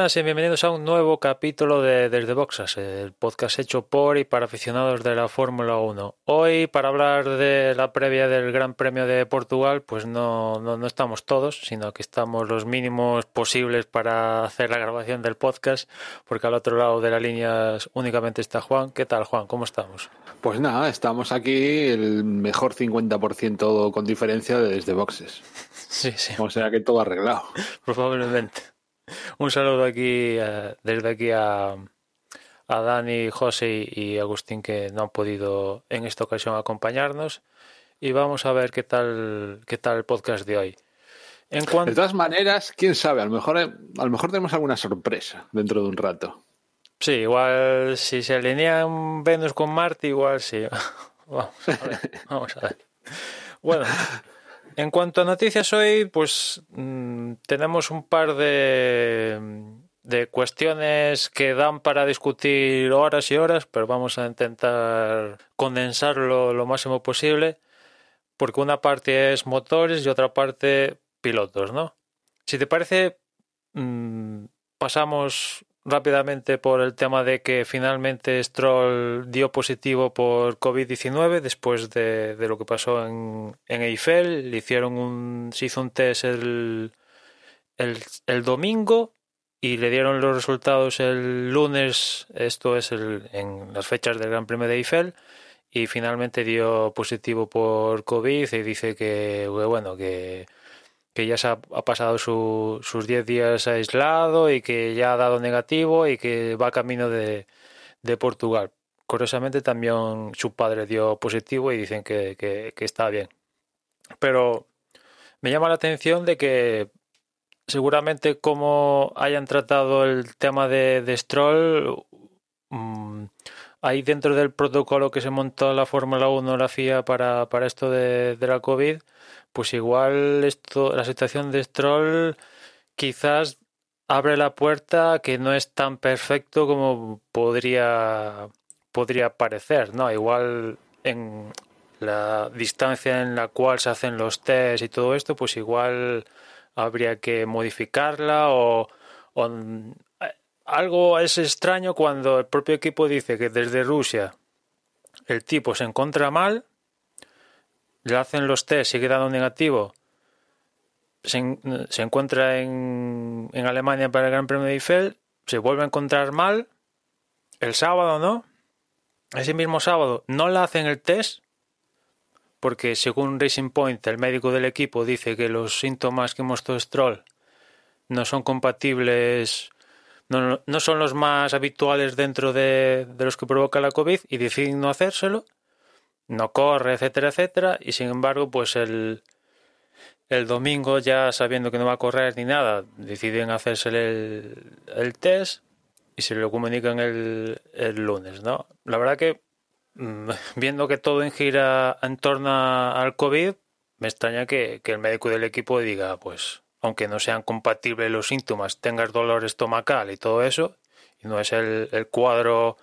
buenas y bienvenidos a un nuevo capítulo de Desde Boxas, el podcast hecho por y para aficionados de la Fórmula 1. Hoy, para hablar de la previa del Gran Premio de Portugal, pues no, no, no, estamos todos, sino que estamos los mínimos posibles para hacer la grabación del podcast, porque al otro lado de la línea únicamente está Juan. ¿Qué tal, Juan? ¿Cómo estamos? Pues nada, estamos aquí el mejor 50% con diferencia de Desde Boxes. Sí, sí. O sea que todo arreglado. Probablemente. Un saludo aquí uh, desde aquí a, a Dani, José y Agustín que no han podido en esta ocasión acompañarnos y vamos a ver qué tal qué tal el podcast de hoy. En cuanto... De todas maneras, quién sabe, a lo mejor a lo mejor tenemos alguna sorpresa dentro de un rato. Sí, igual si se alinean Venus con Marte, igual sí. Vamos a ver. Vamos a ver. Bueno, en cuanto a noticias hoy, pues mmm, tenemos un par de, de, cuestiones que dan para discutir horas y horas, pero vamos a intentar condensarlo lo máximo posible, porque una parte es motores y otra parte pilotos, ¿no? Si te parece, mmm, pasamos rápidamente por el tema de que finalmente Stroll dio positivo por COVID-19 después de, lo que pasó en, en Eiffel. Le hicieron un, se hizo un test el, el, el, domingo y le dieron los resultados el lunes, esto es el, en las fechas del Gran Premio de Eiffel, y finalmente dio positivo por COVID y dice que, bueno, que que ya se ha, pasado su, sus 10 días aislado y que ya ha dado negativo y que va camino de, de Portugal. Curiosamente también su padre dio positivo y dicen que, que, está bien. Pero me llama la atención de que seguramente como hayan tratado el tema de, de Stroll, mmm, ahí dentro del protocolo que se montó la Fórmula 1, la FIA para, para esto de, de la COVID, pues igual esto, la situación de Stroll quizás abre la puerta que no es tan perfecto como podría podría parecer, ¿no? Igual en la distancia en la cual se hacen los test y todo esto, pues igual habría que modificarla o, o algo es extraño cuando el propio equipo dice que desde Rusia el tipo se encuentra mal le hacen los test, sigue dando negativo, se, encuentra en, en, Alemania para el Gran Premio de Eiffel, se vuelve a encontrar mal, el sábado, ¿no? Ese mismo sábado no le hacen el test, porque según Racing Point, el médico del equipo dice que los síntomas que mostró Stroll no son compatibles, no, no son los más habituales dentro de, de los que provoca la COVID y deciden no hacérselo no corre, etcétera, etcétera, y sin embargo, pues el, el domingo, ya sabiendo que no va a correr ni nada, deciden hacerse el, el test y se lo comunican el, el lunes, ¿no? La verdad que, mm, viendo que todo en gira en torno al COVID, me extraña que, que el médico del equipo diga, pues, aunque no sean compatibles los síntomas, tengas dolor estomacal y todo eso, y no es el, el cuadro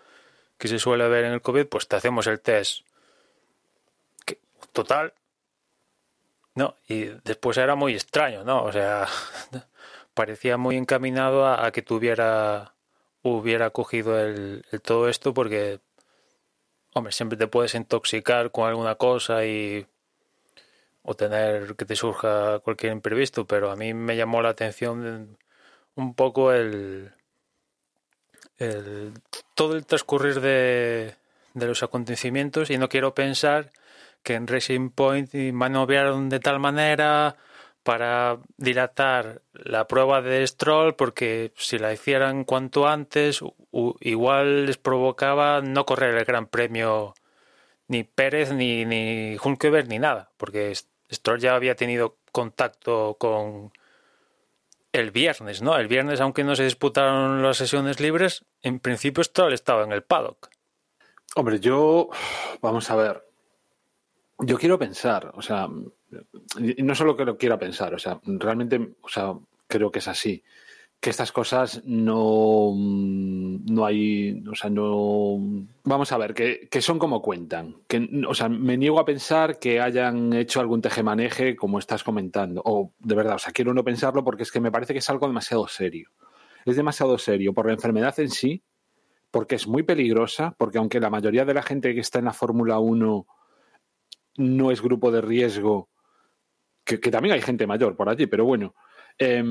que se suele ver en el COVID, pues te hacemos el test total. No, y después era muy extraño, ¿no? O sea, parecía muy encaminado a, que tuviera hubiera cogido el, el, todo esto porque hombre, siempre te puedes intoxicar con alguna cosa y o tener que te surja cualquier imprevisto, pero a mí me llamó la atención un poco el, el todo el transcurrir de, de los acontecimientos y no quiero pensar que en Racing Point maniobraron de tal manera para dilatar la prueba de Stroll porque si la hicieran cuanto antes igual les provocaba no correr el Gran Premio ni Pérez ni, ni ni nada porque Stroll ya había tenido contacto con el viernes, ¿no? El viernes, aunque no se disputaron las sesiones libres, en principio Stroll estaba en el paddock. Hombre, yo, vamos a ver, yo quiero pensar, o sea, no solo que lo quiera pensar, o sea, realmente, o sea, creo que es así que estas cosas no, no hay, o sea, no... Vamos a ver, que, que, son como cuentan. Que, o sea, me niego a pensar que hayan hecho algún tejemaneje como estás comentando. O de verdad, o sea, quiero no pensarlo porque es que me parece que es algo demasiado serio. Es demasiado serio por la enfermedad en sí, porque es muy peligrosa, porque aunque la mayoría de la gente que está en la Fórmula 1 no es grupo de riesgo, que, también hay gente mayor por allí, pero bueno, eh,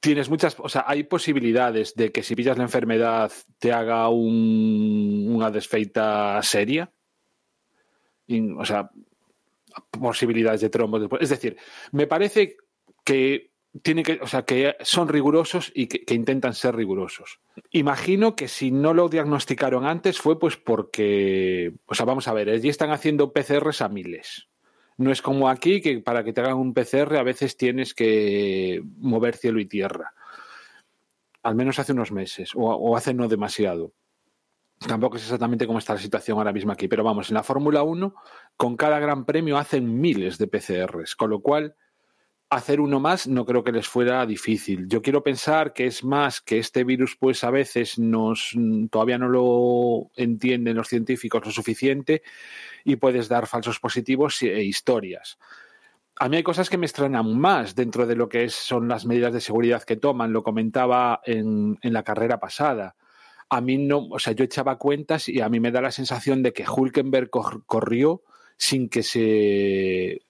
tienes muchas, o sea, hay posibilidades de que si pillas la enfermedad te haga un, una desfeita seria. O sea, posibilidades de trombos. Es decir, me parece que tiene que, o sea, que son rigurosos y que, intentan ser rigurosos. Imagino que si no lo diagnosticaron antes fue pues porque, o sea, vamos a ver, allí están haciendo PCRs a miles. No es como aquí, que para que te hagan un PCR a veces tienes que mover cielo y tierra. Al menos hace unos meses, o, o hace no demasiado. Tampoco es exactamente cómo está la situación ahora mismo aquí, pero vamos, en la Fórmula 1, con cada gran premio hacen miles de PCRs, con lo cual hacer uno más no creo que les fuera difícil. Yo quiero pensar que es más que este virus, pues a veces nos todavía no lo entienden los científicos lo suficiente y puedes dar falsos positivos e historias. A mí hay cosas que me extrañan más dentro de lo que son las medidas de seguridad que toman. Lo comentaba en, en la carrera pasada. A mí no, o sea, yo echaba cuentas y a mí me da la sensación de que Hulkenberg cor corrió sin que se,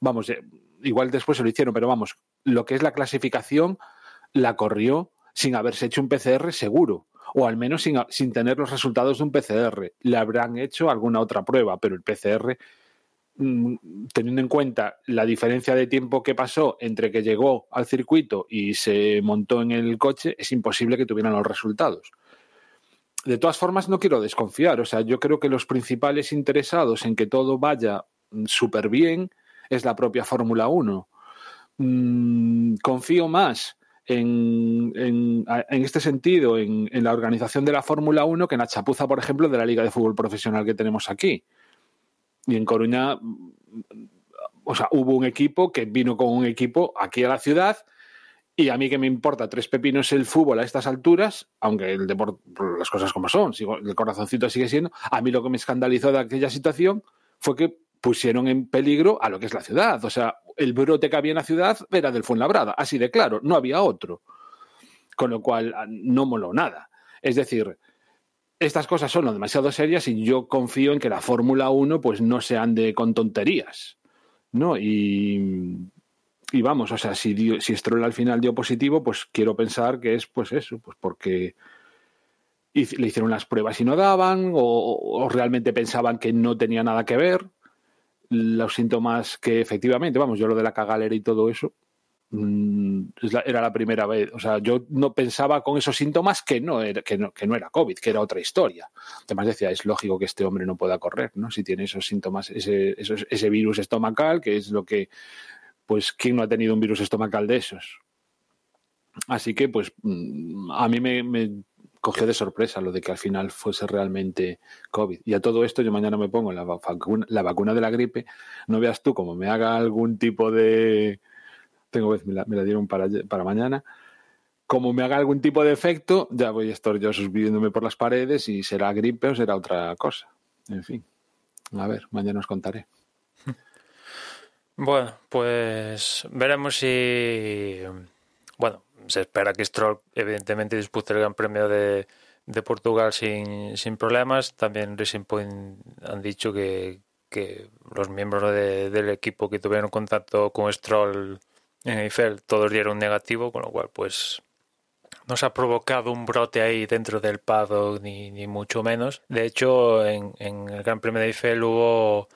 vamos, igual después se lo hicieron, pero vamos, lo que es la clasificación la corrió sin haberse hecho un PCR seguro, o al menos sin, sin, tener los resultados de un PCR. Le habrán hecho alguna otra prueba, pero el PCR, mmm, teniendo en cuenta la diferencia de tiempo que pasó entre que llegó al circuito y se montó en el coche, es imposible que tuvieran los resultados. De todas formas, no quiero desconfiar. O sea, yo creo que los principales interesados en que todo vaya súper bien es la propia Fórmula 1. Mm, confío más en, en, este sentido en, en la organización de la Fórmula 1 que en la chapuza, por ejemplo, de la Liga de Fútbol Profesional que tenemos aquí. Y en Coruña, o sea, hubo un equipo que vino con un equipo aquí a la ciudad y a mí que me importa tres pepinos el fútbol a estas alturas, aunque el deporte, las cosas como son, el corazoncito sigue siendo, a mí lo que me escandalizó de aquella situación fue que pusieron en peligro a lo que es la ciudad. O sea, el brote que había en la ciudad era del Fuenlabrada, así de claro, no había otro. Con lo cual no moló nada. Es decir, estas cosas son demasiado serias y yo confío en que la Fórmula 1 pues no se ande con tonterías. ¿No? Y, y vamos, o sea, si, dio, si Stroll al final dio positivo, pues quiero pensar que es pues eso, pues porque le hicieron las pruebas y no daban, o realmente pensaban que no tenía nada que ver los síntomas que efectivamente, vamos, yo lo de la cagalera y todo eso, mmm, era la primera vez. O sea, yo no pensaba con esos síntomas que no, era, que no, que no era COVID, que era otra historia. Además decía, es lógico que este hombre no pueda correr, ¿no? Si tiene esos síntomas, ese, ese virus estomacal, que es lo que, pues, ¿quién no ha tenido un virus estomacal de esos? Así que, pues, a mí me, me cogió de sorpresa lo de que al final fuese realmente COVID. Y a todo esto yo mañana me pongo la vacuna, la vacuna de la gripe. No veas tú como me haga algún tipo de... Tengo me la, me la dieron para, para mañana. Como me haga algún tipo de efecto, ya voy a estar yo subiéndome por las paredes y será gripe o será otra cosa. En fin, a ver, mañana os contaré. Bueno, pues veremos si... Bueno, se espera que Stroll evidentemente dispute el Gran Premio de, Portugal sin, sin, problemas. También Racing Point han dicho que, los miembros de, del equipo que tuvieron contacto con Stroll en Eiffel todos dieron negativo, con lo cual pues no se ha provocado un brote ahí dentro del paddock ni, ni mucho menos. De hecho, en, en, el Gran Premio de Eiffel hubo,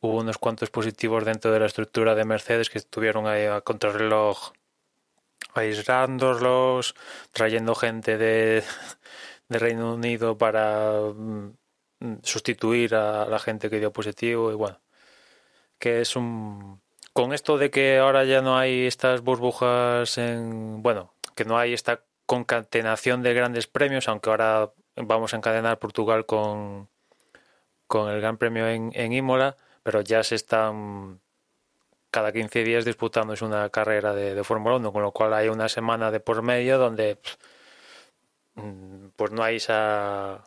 hubo unos cuantos positivos dentro de la estructura de Mercedes que estuvieron ahí a contrarreloj aislándolos, trayendo gente de, de Reino Unido para mm, sustituir a la gente que dio positivo y bueno, que es un... Con esto de que ahora ya no hay estas burbujas en... Bueno, que no hay esta concatenación de grandes premios, aunque ahora vamos a encadenar Portugal con, con el Gran Premio en, en Imola, pero ya se están cada 15 días disputándose una carrera de, de Fórmula 1, con lo cual hay una semana de por medio donde mm, pues no hay esa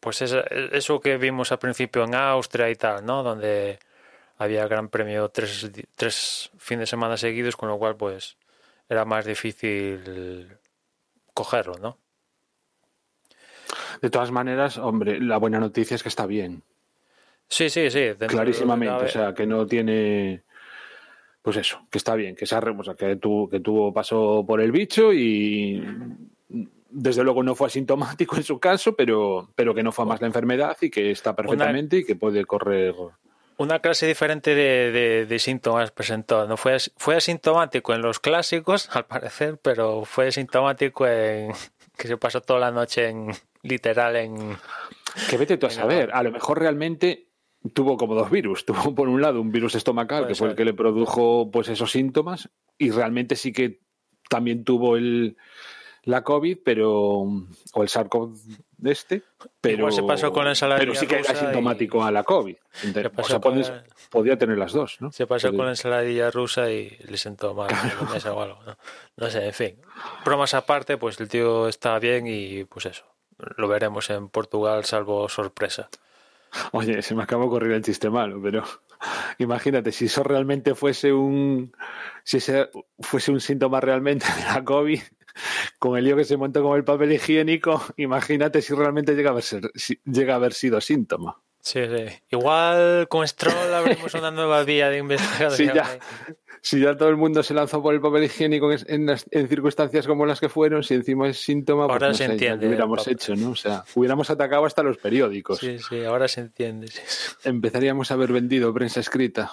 pues esa- eso que vimos al principio en Austria y tal, ¿no? Donde había Gran Premio tres, tres fines de semana seguidos, con lo cual pues era más difícil cogerlo, ¿no? De todas maneras, hombre, la buena noticia es que está bien. Sí, sí, sí. Clarísimamente. O sea, que no tiene. Pues eso, que está bien, que se o sea, que tuvo, que tuvo paso por el bicho y desde luego no fue asintomático en su caso, pero, pero que no fue más la enfermedad y que está perfectamente y que puede correr. Una clase diferente de, de- de síntomas presentó. No fue, fue asintomático en los clásicos, al parecer, pero fue asintomático en que se pasó toda la noche en literal en Que vete tú a saber, a lo mejor realmente tuvo como dos virus. Tuvo por un lado un virus estomacal, que fue el que le produjo pues esos síntomas, y realmente sí que también tuvo el la COVID, pero o el SARS-CoV de este, pero Igual se pasó con la ensalada pero sí que era asintomático y- a la COVID. Se O sea, la- podía tener las dos, ¿no? se pasó Pero- con la ensaladilla rusa y le sentó mal en la mesa o algo. ¿no? No sé, en fin. Bromas aparte, pues el tío está bien y pues eso. Lo veremos en Portugal, salvo sorpresa. Oye, se me acabó de ocurrir el chiste malo, pero imagínate, si eso realmente fuese un si ese fuese un síntoma realmente de la COVID, con el lío que se montó con el papel higiénico, imagínate si realmente llega a haber, ser- si llega a haber sido síntoma. Sí, sí. Igual con Stroll abrimos una nueva vía de investigación. Sí, ya. Si ya todo el mundo se lanzó por el papel higiénico en, en las- en circunstancias como las que fueron, si encima es síntoma, pues Ahora no se sé, entiende, ¿qué hubiéramos hecho, ¿no? O sea, hubiéramos atacado hasta los periódicos. Sí, sí, ahora se entiende. sí. Empezaríamos a haber vendido prensa escrita.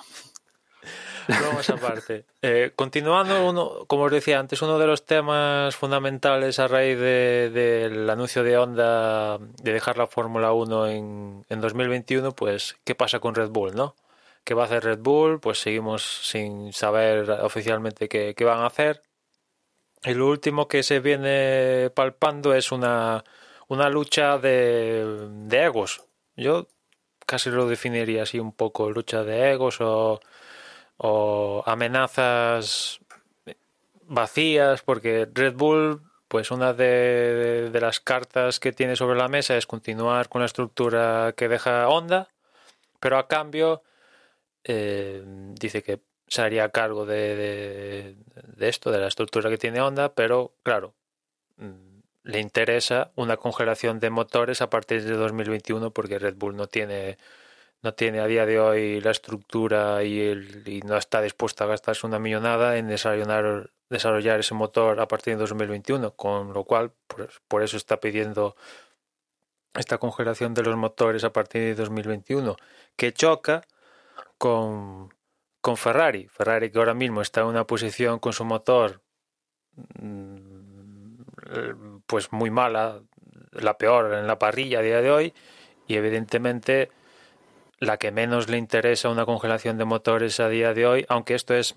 Vamos aparte. Eh, continuando, uno, como os decía antes, uno de los temas fundamentales a raíz de- del anuncio de Honda de dejar la Fórmula 1 en, en 2021, pues, ¿qué pasa con Red Bull, no? ¿Qué va a hacer Red Bull? Pues seguimos sin saber oficialmente qué, van a hacer. Y lo último que se viene palpando es una, una lucha de, de egos. Yo casi lo definiría así un poco, lucha de egos o o amenazas vacías, porque Red Bull, pues una de, de las cartas que tiene sobre la mesa es continuar con la estructura que deja Honda, pero a cambio eh, dice que se haría cargo de, esto, de la estructura que tiene Honda, pero claro, mm, le interesa una congelación de motores a partir de 2021 porque Red Bull no tiene no tiene a día de hoy la estructura y, el, y no está dispuesta a gastarse una millonada en desarrollar, desarrollar ese motor a partir de 2021, con lo cual por, por eso está pidiendo esta congelación de los motores a partir de 2021, que choca con, con Ferrari. Ferrari que ahora mismo está en una posición con su motor mm, pues muy mala, la peor en la parrilla a día de hoy, y evidentemente la que menos le interesa una congelación de motores a día de hoy, aunque esto es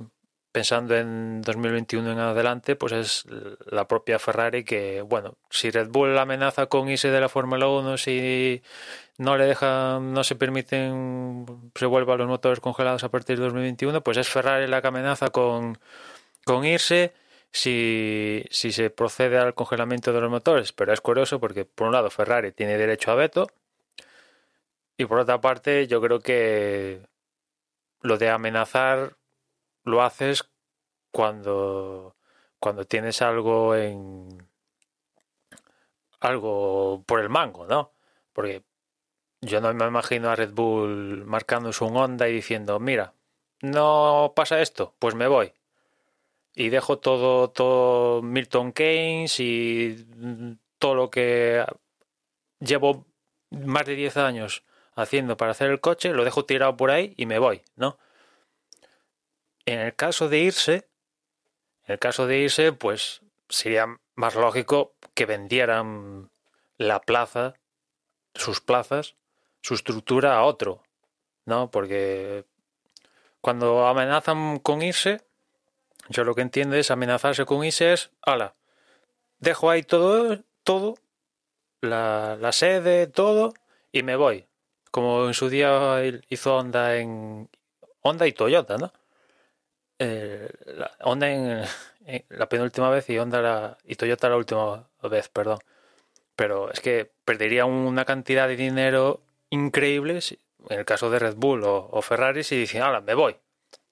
pensando en 2021 en adelante, pues es la propia Ferrari que, bueno, si Red Bull amenaza con irse de la Fórmula 1, si no le dejan, no se permiten, se vuelvan los motores congelados a partir de 2021, pues es Ferrari la que amenaza con, con irse si, si se procede al congelamiento de los motores. Pero es curioso porque, por un lado, Ferrari tiene derecho a veto, y por otra parte, yo creo que lo de amenazar lo haces cuando, cuando tienes algo en algo por el mango, ¿no? Porque yo no me imagino a Red Bull marcándose un Honda y diciendo, mira, no pasa esto, pues me voy. Y dejo todo, todo Milton Keynes y todo lo que llevo más de 10 años haciendo para hacer el coche, lo dejo tirado por ahí y me voy, ¿no? En el caso de irse, en el caso de irse, pues sería más lógico que vendieran la plaza, sus plazas, su estructura a otro, ¿no? Porque cuando amenazan con irse, yo lo que entiendo es amenazarse con irse es, ala, dejo ahí todo, todo, la, la sede, todo, y me voy. como en su día hizo Honda en Honda y Toyota, ¿no? Eh, la, en, la penúltima vez y Honda la, y Toyota la última vez, perdón. Pero es que perdería una cantidad de dinero increíble en el caso de Red Bull o, Ferrari si dicen, ahora me voy.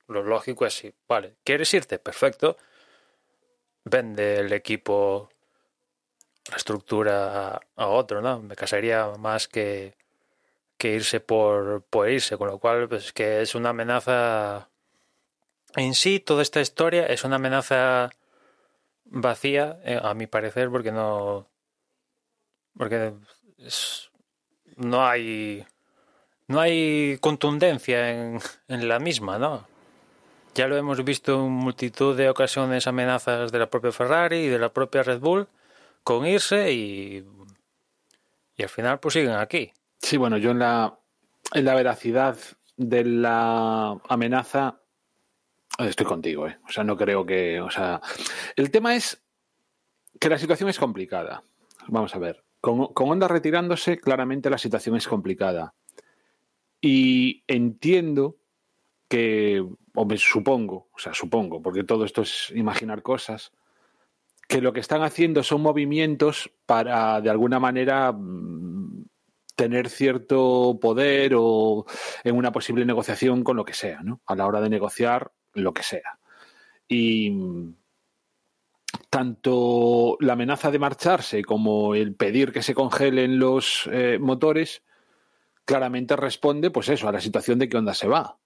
Lo lógico es sí, vale, ¿quieres irte? Perfecto. Vende el equipo, la estructura a, otro, ¿no? Me casaría más que, que irse por, por irse, con lo cual, pues que es una amenaza en sí, toda esta historia es una amenaza vacía, eh, a mi parecer, porque no. Porque no hay. No hay contundencia en, en la misma, ¿no? Ya lo hemos visto en multitud de ocasiones amenazas de la propia Ferrari y de la propia Red Bull con irse y, y al final pues siguen aquí. Sí, bueno, yo en la, en la veracidad de la amenaza estoy contigo, ¿eh? O sea, no creo que. O sea, el tema es que la situación es complicada. Vamos a ver. Con, con Honda retirándose, claramente la situación es complicada. Y entiendo que, me supongo, o sea, supongo, porque todo esto es imaginar cosas, que lo que están haciendo son movimientos para, de alguna manera, mm, tener cierto poder o en una posible negociación con lo que sea, ¿no? A la hora de negociar lo que sea. Y tanto la amenaza de marcharse como el pedir que se congelen los eh, motores claramente responde pues eso a la situación de que Honda se va.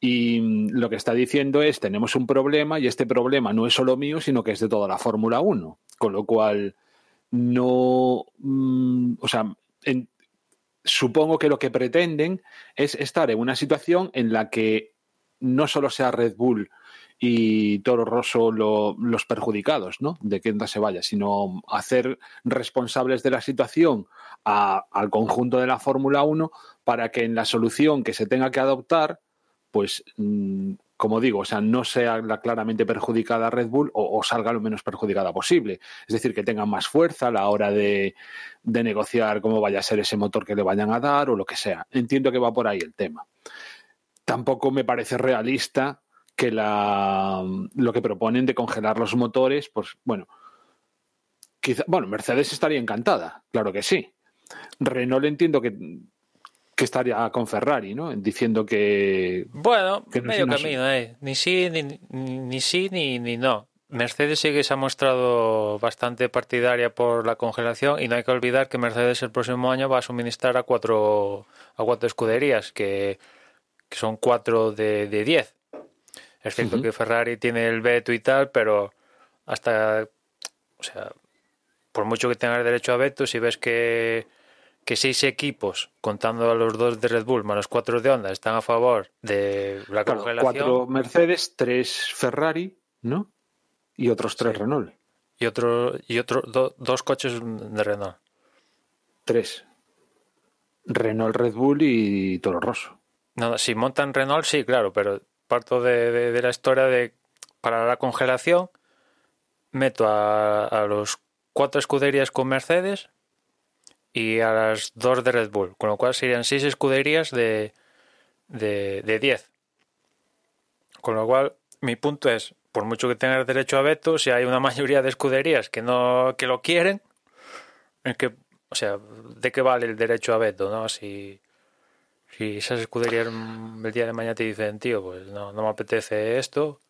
Y lo que está diciendo es, tenemos un problema y este problema no es solo mío, sino que es de toda la Fórmula 1. Con lo cual, no... Mm, o sea, supongo que lo que pretenden es estar en una situación en la que no solo sea Red Bull y Toro Rosso los perjudicados, ¿no? De que Honda se vaya, sino hacer responsables de la situación al conjunto de la Fórmula 1 para que en la solución que se tenga que adoptar, pues, mm, como digo, o sea, no sea la claramente perjudicada Red Bull o, salga lo menos perjudicada posible. Es decir, que tengan más fuerza a la hora de negociar cómo vaya a ser ese motor que le vayan a dar o lo que sea. Entiendo que va por ahí el tema tampoco me parece realista que la, lo que proponen de congelar los motores, pues bueno, quizá, bueno, Mercedes estaría encantada, claro que sí. Renault entiendo que, que estaría con Ferrari, ¿no? Diciendo que... Bueno, medio camino, ¿eh? Ni sí, ni, ni, sí, ni, ni no. Mercedes sí que se ha mostrado bastante partidaria por la congelación y no hay que olvidar que Mercedes el próximo año va a suministrar a cuatro, a cuatro escuderías que que son cuatro de, de diez. Es cierto que Ferrari tiene el veto y tal, pero hasta, o sea, por mucho que tengas derecho a veto, si ves que, que seis equipos, contando a los dos de Red Bull más los cuatro de Honda, están a favor de la congelación. Cuatro Mercedes, tres Ferrari, ¿no? Y otros tres Renault. Y otro, y otro dos coches de Renault. Tres. Renault, Red Bull y Toro Rosso. No, si montan Renault, sí, claro, pero parto de, la historia de para la congelación meto a, los cuatro escuderías con Mercedes y a las dos de Red Bull, con lo cual serían seis escuderías de, de, de diez. Con lo cual, mi punto es, por mucho que tengas derecho a veto, si hay una mayoría de escuderías que no que lo quieren, es que, o sea, ¿de qué vale el derecho a veto, no? Si si esas escuderías el día de mañana te dicen, tío, pues no, no me apetece esto.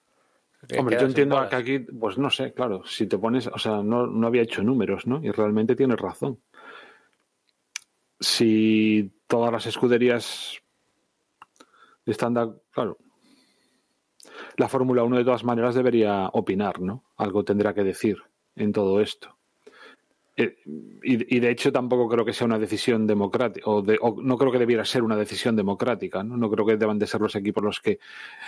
Hombre, yo entiendo que aquí, pues no sé, claro, si te pones, o sea, no, no había hecho números, ¿no? Y realmente tienes razón. Si todas las escuderías están, de, claro, la Fórmula 1 de todas maneras debería opinar, ¿no? Algo tendrá que decir en todo esto. Eh, y, de hecho tampoco creo que sea una decisión democrática, o, no creo que debiera ser una decisión democrática, ¿no? ¿no? creo que deban de ser los equipos los que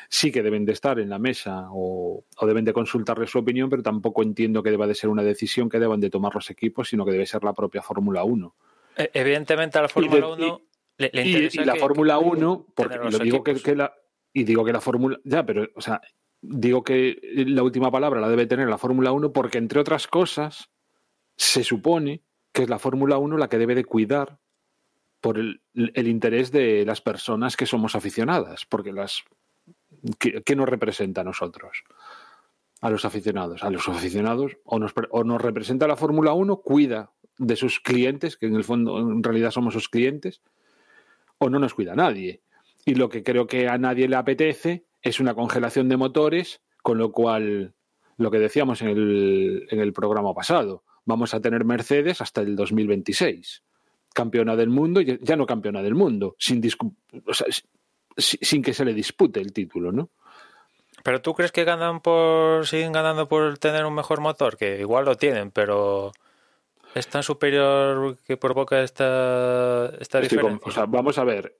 sí que deben de estar en la mesa o, deben de consultarle su opinión, pero tampoco entiendo que deba de ser una decisión que deban de tomar los equipos, sino que debe ser la propia Fórmula 1. E, evidentemente a la Fórmula 1 le, interesa y, la Fórmula 1, porque lo digo que, que, la... Y digo que la Fórmula... Ya, pero, o sea, digo que la última palabra la debe tener la Fórmula 1 porque, entre otras cosas se supone que es la Fórmula 1 la que debe de cuidar por el, interés de las personas que somos aficionadas, porque las ¿qué, nos representa a nosotros? A los aficionados. A los aficionados o nos, o nos representa la Fórmula 1, cuida de sus clientes, que en el fondo en realidad somos sus clientes, o no nos cuida nadie. Y lo que creo que a nadie le apetece es una congelación de motores, con lo cual, lo que decíamos en el, en el programa pasado, vamos a tener Mercedes hasta el 2026. Campeona del mundo, ya no campeona del mundo, sin, o sea, sin que se le dispute el título, ¿no? Pero tú crees que ganan por siguen ganando por tener un mejor motor, que igual lo tienen, pero es tan superior que provoca esta, esta diferencia. Con, o sea, vamos a ver,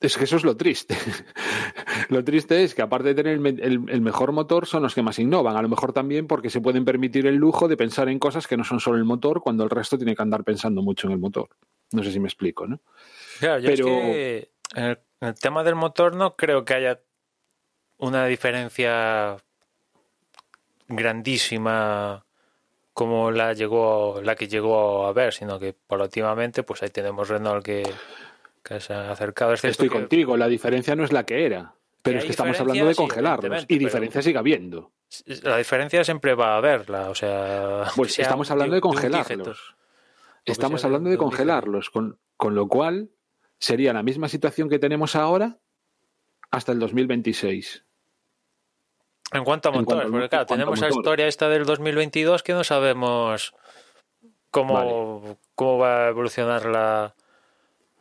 es que eso es lo triste. lo triste es que aparte de tener el, el, el, mejor motor, son los que más innovan. A lo mejor también porque se pueden permitir el lujo de pensar en cosas que no son solo el motor, cuando el resto tiene que andar pensando mucho en el motor. No sé si me explico, ¿no? Claro, yo Pero... es que en el, en el tema del motor no creo que haya una diferencia grandísima como la llegó la que llegó a ver, sino que paulatinamente pues ahí tenemos Renault que, que se ha acercado. Es Estoy que, contigo, la diferencia no es la que era, pero es que estamos hablando de congelarlos y diferencia sigue habiendo. La diferencia siempre va a haberla, o sea, pues estamos hablando de congelarlos. Estamos hablando de congelarlos, con, con lo cual sería la misma situación que tenemos ahora hasta el 2026. En cuanto a motores, cuanto, porque claro, tenemos la historia esta del 2022 que no sabemos cómo, vale. cómo va a evolucionar la,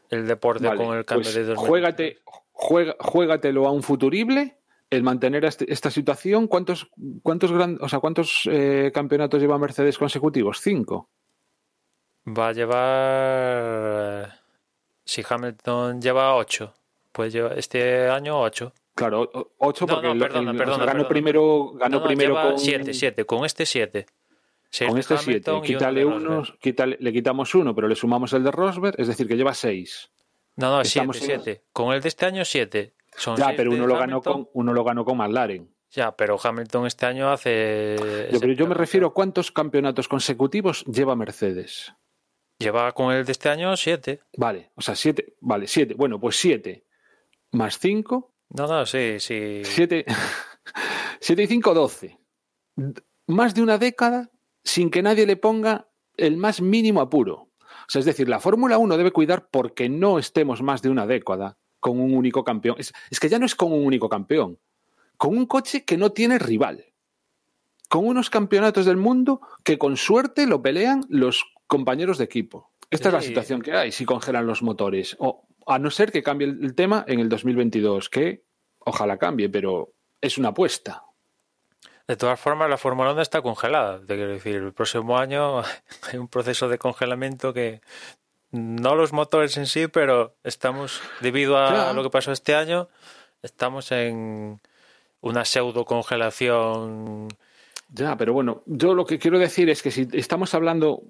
el deporte vale, con el cambio pues de 2022. Juégate, juega, juégatelo a un futurible, el mantener este, esta situación. ¿Cuántos, cuántos, gran, o sea, cuántos eh, campeonatos lleva Mercedes consecutivos? Cinco. Va a llevar. Si Hamilton lleva ocho, pues lleva este año ocho. Claro, 8 no, porque no, perdona, el, perdona, o sea, ganó perdona. primero, ganó No, primero con 7, 7, con este 7. Con este 7. Quítale unos, quítale, le quitamos uno, pero le sumamos el de Rosberg, es decir, que lleva 6. No, no, 7, 7. Con el de este año 7. Ya, pero uno lo, ganó con, uno lo ganó con McLaren. Ya, pero Hamilton este año hace. Yo, pero yo me refiero a cuántos campeonatos consecutivos lleva Mercedes. Lleva con el de este año 7. Vale, o sea, 7. Vale, 7. Bueno, pues 7 más 5 no, no, sí, sí. 7 y 5, 12. Más de una década sin que nadie le ponga el más mínimo apuro. O sea, es decir, la Fórmula 1 debe cuidar porque no estemos más de una década con un único campeón. Es, es, que ya no es con un único campeón, con un coche que no tiene rival. Con unos campeonatos del mundo que con suerte lo pelean los compañeros de equipo. Esta sí. es la situación que hay si congelan los motores. O, a no ser que cambie el tema en el 2022, que ojalá cambie, pero es una apuesta. De todas formas, la Fórmula 1 está congelada. Te quiero decir, el próximo año hay un proceso de congelamiento que no los motores en sí, pero estamos, debido a claro. lo que pasó este año, estamos en una pseudo congelación. Ya, pero bueno, yo lo que quiero decir es que si estamos hablando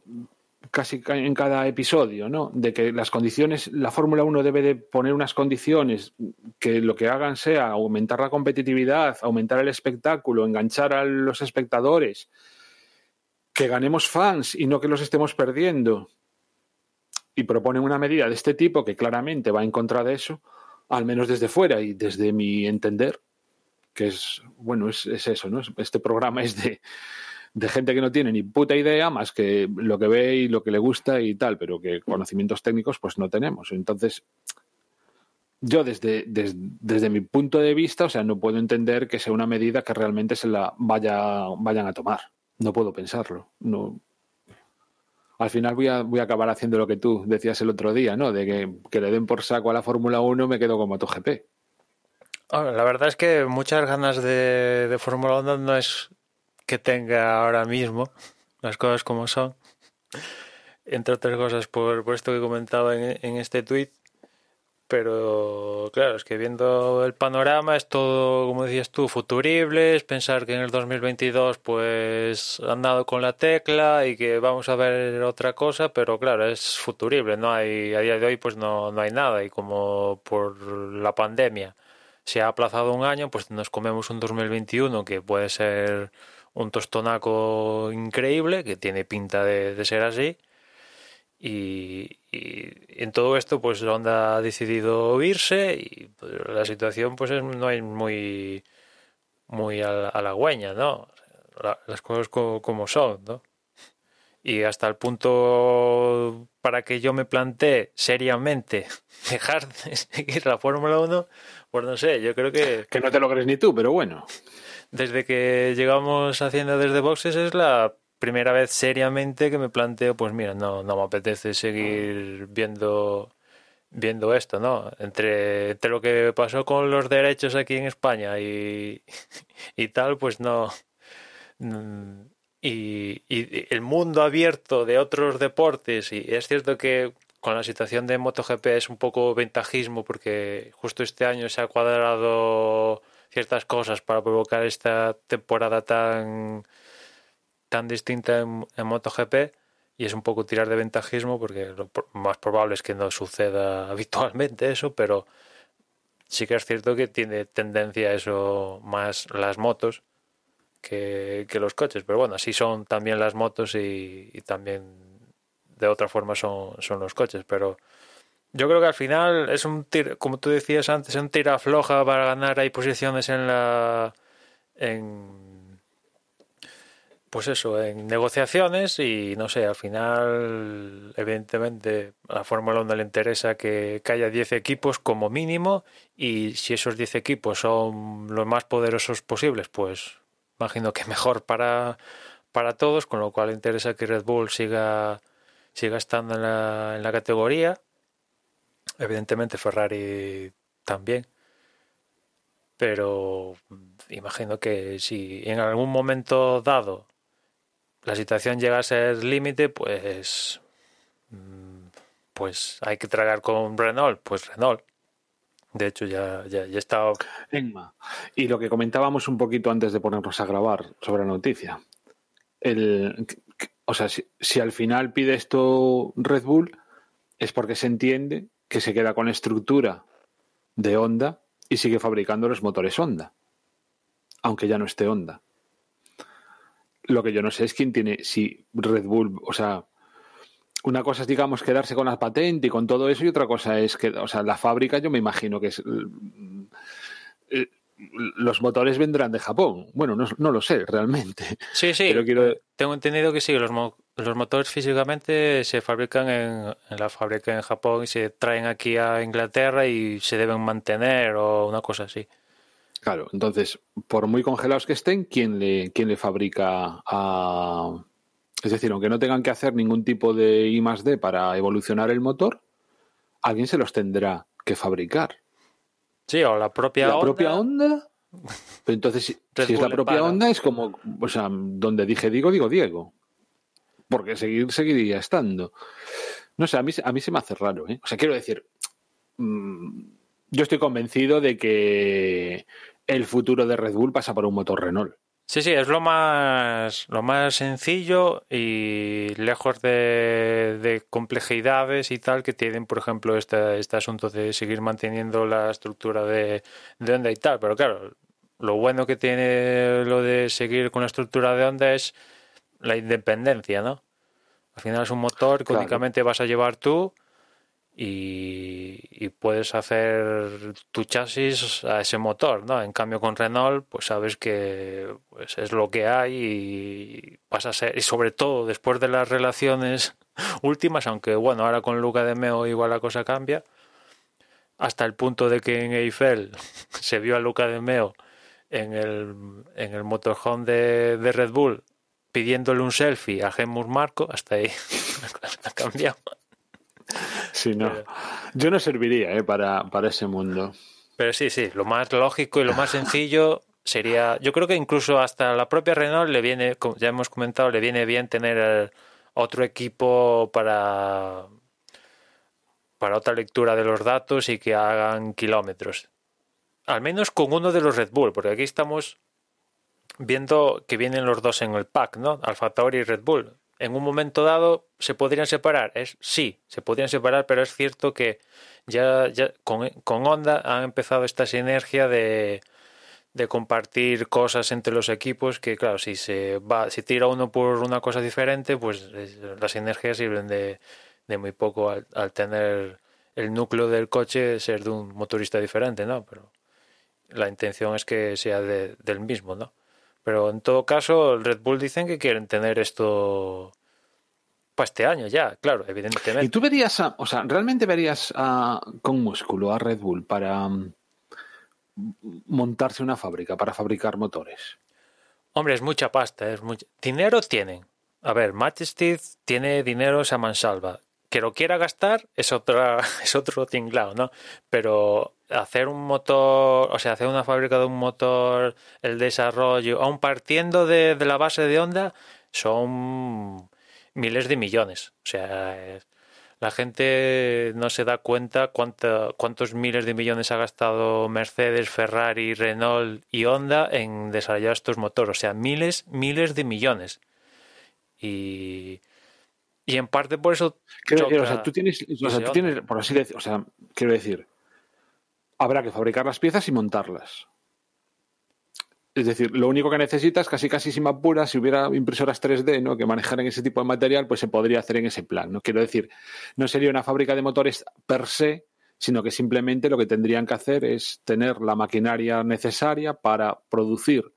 casi en cada episodio, ¿no? De que las condiciones, la Fórmula 1 debe de poner unas condiciones que lo que hagan sea aumentar la competitividad, aumentar el espectáculo, enganchar a los espectadores, que ganemos fans y no que los estemos perdiendo. Y proponen una medida de este tipo que claramente va en contra de eso, al menos desde fuera y desde mi entender, que es, bueno, es, es eso, ¿no? Este programa es de de gente que no tiene ni puta idea más que lo que ve y lo que le gusta y tal, pero que conocimientos técnicos pues no tenemos. Entonces, yo desde, desde, desde, mi punto de vista, o sea, no puedo entender que sea una medida que realmente se la vaya, vayan a tomar. No puedo pensarlo. No. Al final voy a, voy a acabar haciendo lo que tú decías el otro día, ¿no? De que, que le den por saco a la Fórmula 1 me quedo como MotoGP. La verdad es que muchas ganas de, de Fórmula 1 no es que tenga ahora mismo, las cosas como son, entre otras cosas por, por esto que comentaba en, en este tweet, pero claro, es que viendo el panorama es todo, como decías tú, futurible, es pensar que en el 2022 pues han dado con la tecla y que vamos a ver otra cosa, pero claro, es futurible, no hay, a día de hoy pues no, no hay nada. Y como por la pandemia se ha aplazado un año, pues nos comemos un 2021 que puede ser un tostonaco increíble que tiene pinta de, ser así Y, en todo esto, pues Honda ha decidido irse y pues, la situación pues es, no es muy, muy halagüeña, ¿no? las cosas como, son, ¿no? Y hasta el punto para que yo me plantee seriamente dejar de seguir la Fórmula 1, pues no sé, yo creo que... Que no te lo crees ni tú, pero bueno. Desde que llegamos haciendo desde boxes es la primera vez seriamente que me planteo, pues mira, no, no me apetece seguir viendo viendo esto, ¿no? Entre, entre lo que pasó con los derechos aquí en España y, y tal, pues no. Mm, y, y, el mundo abierto de otros deportes, y es cierto que con la situación de MotoGP es un poco ventajismo porque justo este año se ha cuadrado ciertas cosas para provocar esta temporada tan tan distinta en, MotoGP y es un poco tirar de ventajismo porque lo más probable es que no suceda habitualmente eso, pero sí que es cierto que tiene tendencia a eso más las motos que, los coches, pero bueno, así son también las motos y, también de otra forma son, son los coches, pero yo creo que al final es un tiro, como tú decías antes, es un tira floja para ganar hay posiciones en la en pues eso, en negociaciones y no sé, al final, evidentemente, a la Fórmula 1 le interesa que, haya 10 equipos como mínimo y si esos 10 equipos son los más poderosos posibles, pues imagino que mejor para, para todos, con lo cual le interesa que Red Bull siga, siga estando en la, en la categoría. Evidentemente Ferrari también. Pero imagino que si en algún momento dado la situación llega a ser límite, pues mm, pues hay que tragar con Renault, pues Renault. De hecho, ya, ya, ya está. Y lo que comentábamos un poquito antes de ponernos a grabar sobre la noticia. El, o sea, si, si al final pide esto Red Bull, es porque se entiende que se queda con la estructura de Honda y sigue fabricando los motores Honda. Aunque ya no esté Honda. Lo que yo no sé es quién tiene, si Red Bull, o sea, una cosa es, digamos, quedarse con la patente y con todo eso, y otra cosa es que, o sea, la fábrica yo me imagino que es... Los motores vendrán de Japón. Bueno, no, lo sé realmente. Sí, sí. Pero quiero... Tengo entendido que sí, los, los motores físicamente se fabrican en, en, la fábrica en Japón y se traen aquí a Inglaterra y se deben mantener o una cosa así. Claro, entonces, por muy congelados que estén, ¿quién le, quién le fabrica a... Es decir, aunque no tengan que hacer ningún tipo de I más D para evolucionar el motor, alguien se los tendrá que fabricar. Sí, o la propia ¿La propia onda? Pero entonces, si, es la propia onda, es como, o sea, donde dije digo, digo Diego. Porque seguir, seguiría estando. No sé, a mí, a mí se me hace raro, ¿eh? O sea, quiero decir, mm, yo estoy convencido de que el futuro de Red Bull pasa por un motor Renault. Sí, sí, es lo más, lo más sencillo y lejos de, complejidades y tal que tienen, por ejemplo, este, este asunto de seguir manteniendo la estructura de, de Honda y tal. Pero claro, lo bueno que tiene lo de seguir con la estructura de Honda es la independencia, ¿no? Al final es un motor que únicamente vas a llevar tú y, puedes hacer tu chasis a ese motor, ¿no? En cambio con Renault, pues sabes que pues es lo que hay y pasa a ser, y sobre todo después de las relaciones últimas, aunque bueno, ahora con Luca de Meo igual la cosa cambia, hasta el punto de que en Eiffel se vio a Luca de Meo en el, en el motorhome de, de Red Bull pidiéndole un selfie a Gemus Marco, hasta ahí ha cambiado. Sí, no. Yo no serviría ¿eh? para, para ese mundo. Pero sí, sí, lo más lógico y lo más sencillo sería, yo creo que incluso hasta la propia Renault le viene, como ya hemos comentado, le viene bien tener otro equipo para para otra lectura de los datos y que hagan kilómetros. Al menos con uno de los Red Bull, porque aquí estamos viendo que vienen los dos en el pack, ¿no? Alfa Tauri y Red Bull en un momento dado se podrían separar. Es, sí, se podrían separar, pero es cierto que ya, ya con, con Honda han empezado esta sinergia de, de compartir cosas entre los equipos que claro si se va si tira uno por una cosa diferente pues las sinergias sirven de, de muy poco al, al tener el núcleo del coche ser de un motorista diferente, ¿no? Pero la intención es que sea de- del mismo, ¿no? Pero en todo caso, el Red Bull dicen que quieren tener esto para este año ya, claro, evidentemente. ¿Y tú verías, a- o sea, realmente verías a- con músculo a Red Bull para mm, montarse una fábrica, para fabricar motores? Hombre, es mucha pasta, es mucho... Dinero tienen. A ver, Majestic tiene dinero esa mansalva. Que lo quiera gastar es otra, es otro tinglao, ¿no? Pero hacer un motor, o sea, hacer una fábrica de un motor, el desarrollo, aun partiendo de, de la base de Honda, son miles de millones. O sea, la gente no se da cuenta cuánta- cuántos miles de millones ha gastado Mercedes, Ferrari, Renault y Honda en desarrollar estos motores. O sea, miles, miles de millones. Y, y en parte por eso. Quiero o sea, tú tienes, o sea, ese tú Honda. tienes, por así decir, o sea, quiero decir, habrá que fabricar las piezas y montarlas. Es decir, lo único que necesitas, casi casi sin apura, si hubiera impresoras 3D ¿no? que manejaran ese tipo de material, pues se podría hacer en ese plan. ¿no? Quiero decir, no sería una fábrica de motores per se, sino que simplemente lo que tendrían que hacer es tener la maquinaria necesaria para producir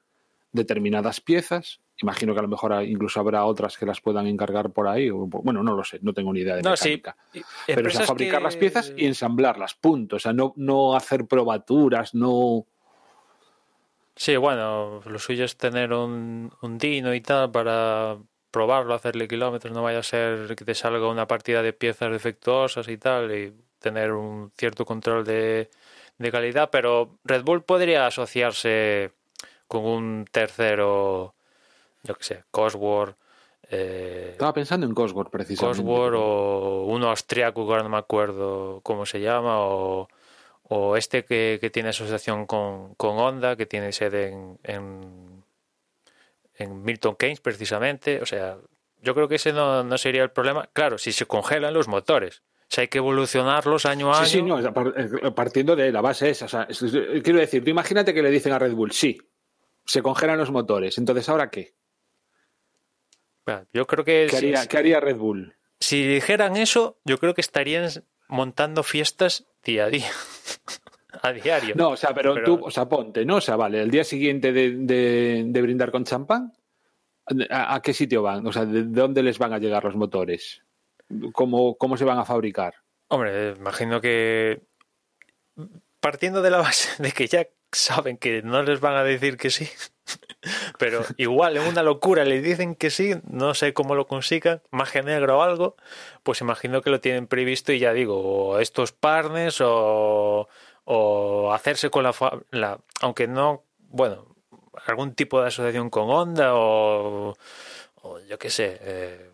determinadas piezas. Imagino que a lo mejor incluso habrá otras que las puedan encargar por ahí. o- bueno, no lo sé, no tengo ni idea de No, sí. mecánica. Pero o sea, fabricar que- las piezas y ensamblarlas, punto. O sea, no, no hacer probaturas, no. Sí, bueno, lo suyo es tener un, un Dino y tal para probarlo, hacerle kilómetros, no vaya a ser que te salga una partida de piezas defectuosas y tal, y tener un cierto control de, de calidad, pero Red Bull podría asociarse con un tercero, yo que sé, Cosworth, eh, Estaba pensando en Cosworth, precisamente. Cosworth o uno austriaco que ahora no me acuerdo cómo se llama, o, o este que, que tiene asociación con, con Honda, que tiene sede en, en, en Milton Keynes precisamente. O sea, yo creo que ese no, no sería el problema. Claro, si se congelan los motores. Si hay que evolucionarlos año a año. Sí, sí, no, o sea, eh, partiendo de la base esa. O sea, quiero decir, tú imagínate que le dicen a Red Bull, sí, se congelan los motores. Entonces, ¿ahora qué? Yo creo que ¿Qué si- haría, qué haría Red Bull? si dijeran eso, yo creo que estarían montando fiestas día a día. a diario. No, o sea, pero, Pero- tú, o sea, ponte, ¿no? O sea, vale, el día siguiente de, de- de brindar con champán, ¿a, a qué sitio van? O sea, ¿de dónde les van a llegar los motores? ¿Cómo, cómo se van a fabricar? Hombre, imagino que partiendo de la base de que ya saben que no les van a decir que sí, pero igual en una locura le dicen que sí, no sé cómo lo consigan, magia negra o algo, pues imagino que lo tienen previsto y ya digo, o estos partners o, o hacerse con la, la, aunque no, bueno, algún tipo de asociación con Honda o, yo qué sé. eh,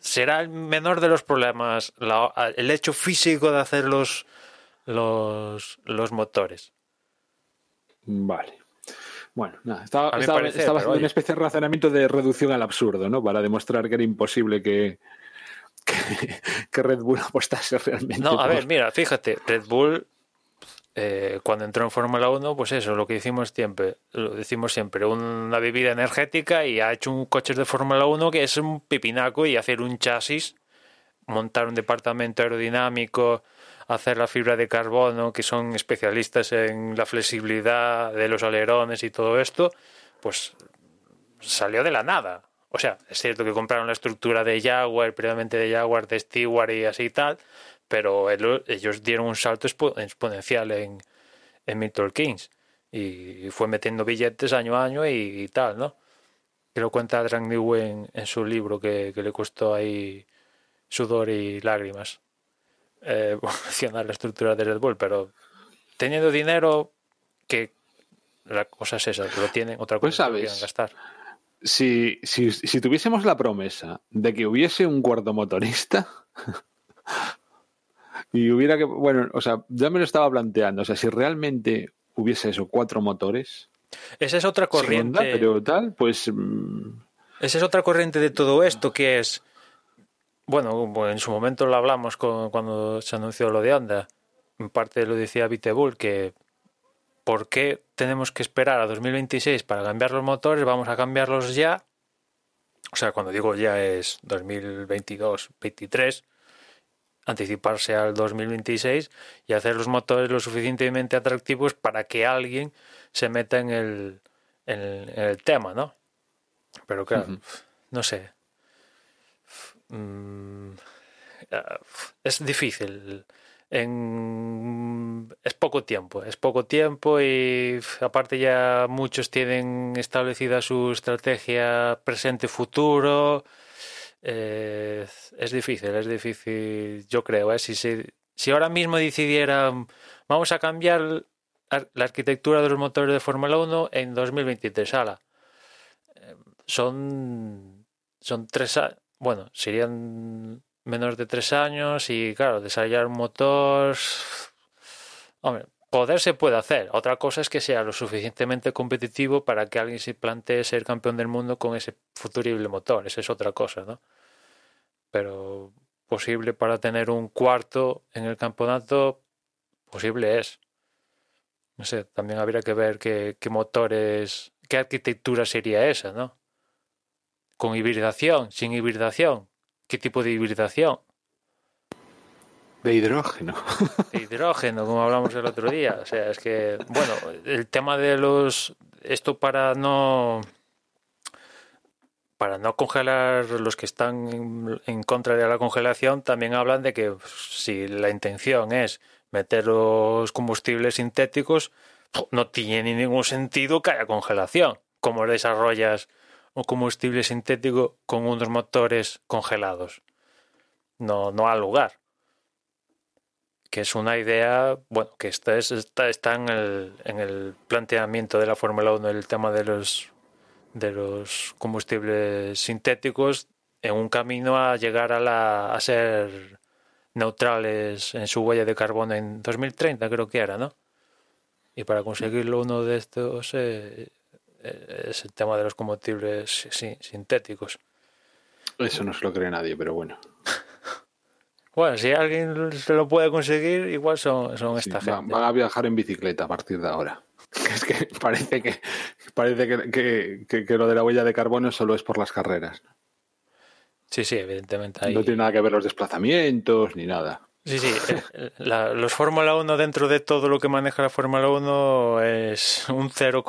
será el menor de los problemas el hecho físico de hacer los, los, los motores. Vale. Bueno, nada, estaba, estaba- oye. una especie de razonamiento de reducción al absurdo, ¿no? Para demostrar que era imposible que, que, que Red Bull apostase realmente. No, a por- ver, mira, fíjate, Red Bull eh, cuando entró en Fórmula 1, pues eso, lo que decimos siempre, lo decimos siempre, una bebida energética y ha hecho un coche de Fórmula 1 que es un pipinaco y hacer un chasis, montar un departamento aerodinámico, hacer la fibra de carbono, que son especialistas en la flexibilidad de los alerones y todo esto, pues salió de la nada. O sea, es cierto que compraron la estructura de Jaguar, previamente de Jaguar, de Stewart y así y tal, pero el- ellos dieron un salto expo- exponencial en, en Milton Keynes y fue metiendo billetes año a año y, tal, ¿no? Que lo cuenta Drang New en, su libro que le costó ahí sudor y lágrimas eh, evolucionar la estructura de Red Bull, pero teniendo dinero que la cosa es esa, que lo tienen, otra cosa Pues es que lo sabes, quieran gastar. si, si, si tuviésemos la promesa de que hubiese un cuarto motorista y hubiera que, bueno, o sea, ya me lo estaba planteando, o sea, si realmente hubiese eso, cuatro motores, Esa es otra corriente. Pero tal, pues mm, Esa es otra corriente de todo esto que es, bueno, en su momento lo hablamos con- cuando se anunció lo de Honda. En parte lo decía Vitebull que ¿por qué tenemos que esperar a 2026 para cambiar los motores? Vamos a cambiarlos ya. o sea, cuando digo ya es 2022-23, anticiparse al 2026 y hacer los motores lo suficientemente atractivos para que alguien se meta en el, en el, tema, ¿no? Pero claro, no sé. Mm, es difícil. En, es poco tiempo, es poco tiempo y aparte ya muchos tienen establecida su estrategia presente-futuro. Eh, es difícil, es difícil, yo creo. ¿eh? Si, si ahora mismo decidieran, vamos a cambiar la arquitectura de los motores de Fórmula 1 en 2023, ala. Eh, son, son tres, bueno, serían menos de tres años y claro, desarrollar un motor... Hombre, poder se puede hacer. Otra cosa es que sea lo suficientemente competitivo para que alguien se plantee ser campeón del mundo con ese futurible motor. Esa es otra cosa, ¿no? Pero posible para tener un cuarto en el campeonato, posible es. No sé, también habría que ver qué, qué motores, qué arquitectura sería esa, ¿no? Con hibridación, sin hibridación. ¿Qué tipo de hibridación? De hidrógeno. De hidrógeno, como hablamos el otro día. O sea, es que, bueno, el tema de los. Esto para no. Para no congelar los que están en, contra de la congelación, también hablan de que si la intención es meter los combustibles sintéticos, no tiene ningún sentido que haya congelación. ¿Cómo desarrollas un combustible sintético con unos motores congelados. No, no ha lugar. Que es una idea, bueno, que está, está, está en, el, en el planteamiento de la Fórmula 1 el tema de los, de los combustibles sintéticos en un camino a llegar a, la, a ser neutrales en su huella de carbono en 2030, creo que era, ¿no? Y para conseguirlo uno de estos eh, es el tema de los combustibles sintéticos. Eso no se lo cree nadie, pero bueno. bueno, si alguien se lo puede conseguir, igual son, son esta gente. Van a viajar en bicicleta a partir de ahora. Es que parece que parece que, que, lo de la huella de carbono solo es por las carreras. Sí, sí, evidentemente. No tiene nada que ver los desplazamientos ni nada. Sí, sí. Eh, los Fórmula 1 dentro de todo lo que maneja la Fórmula 1 es un 0,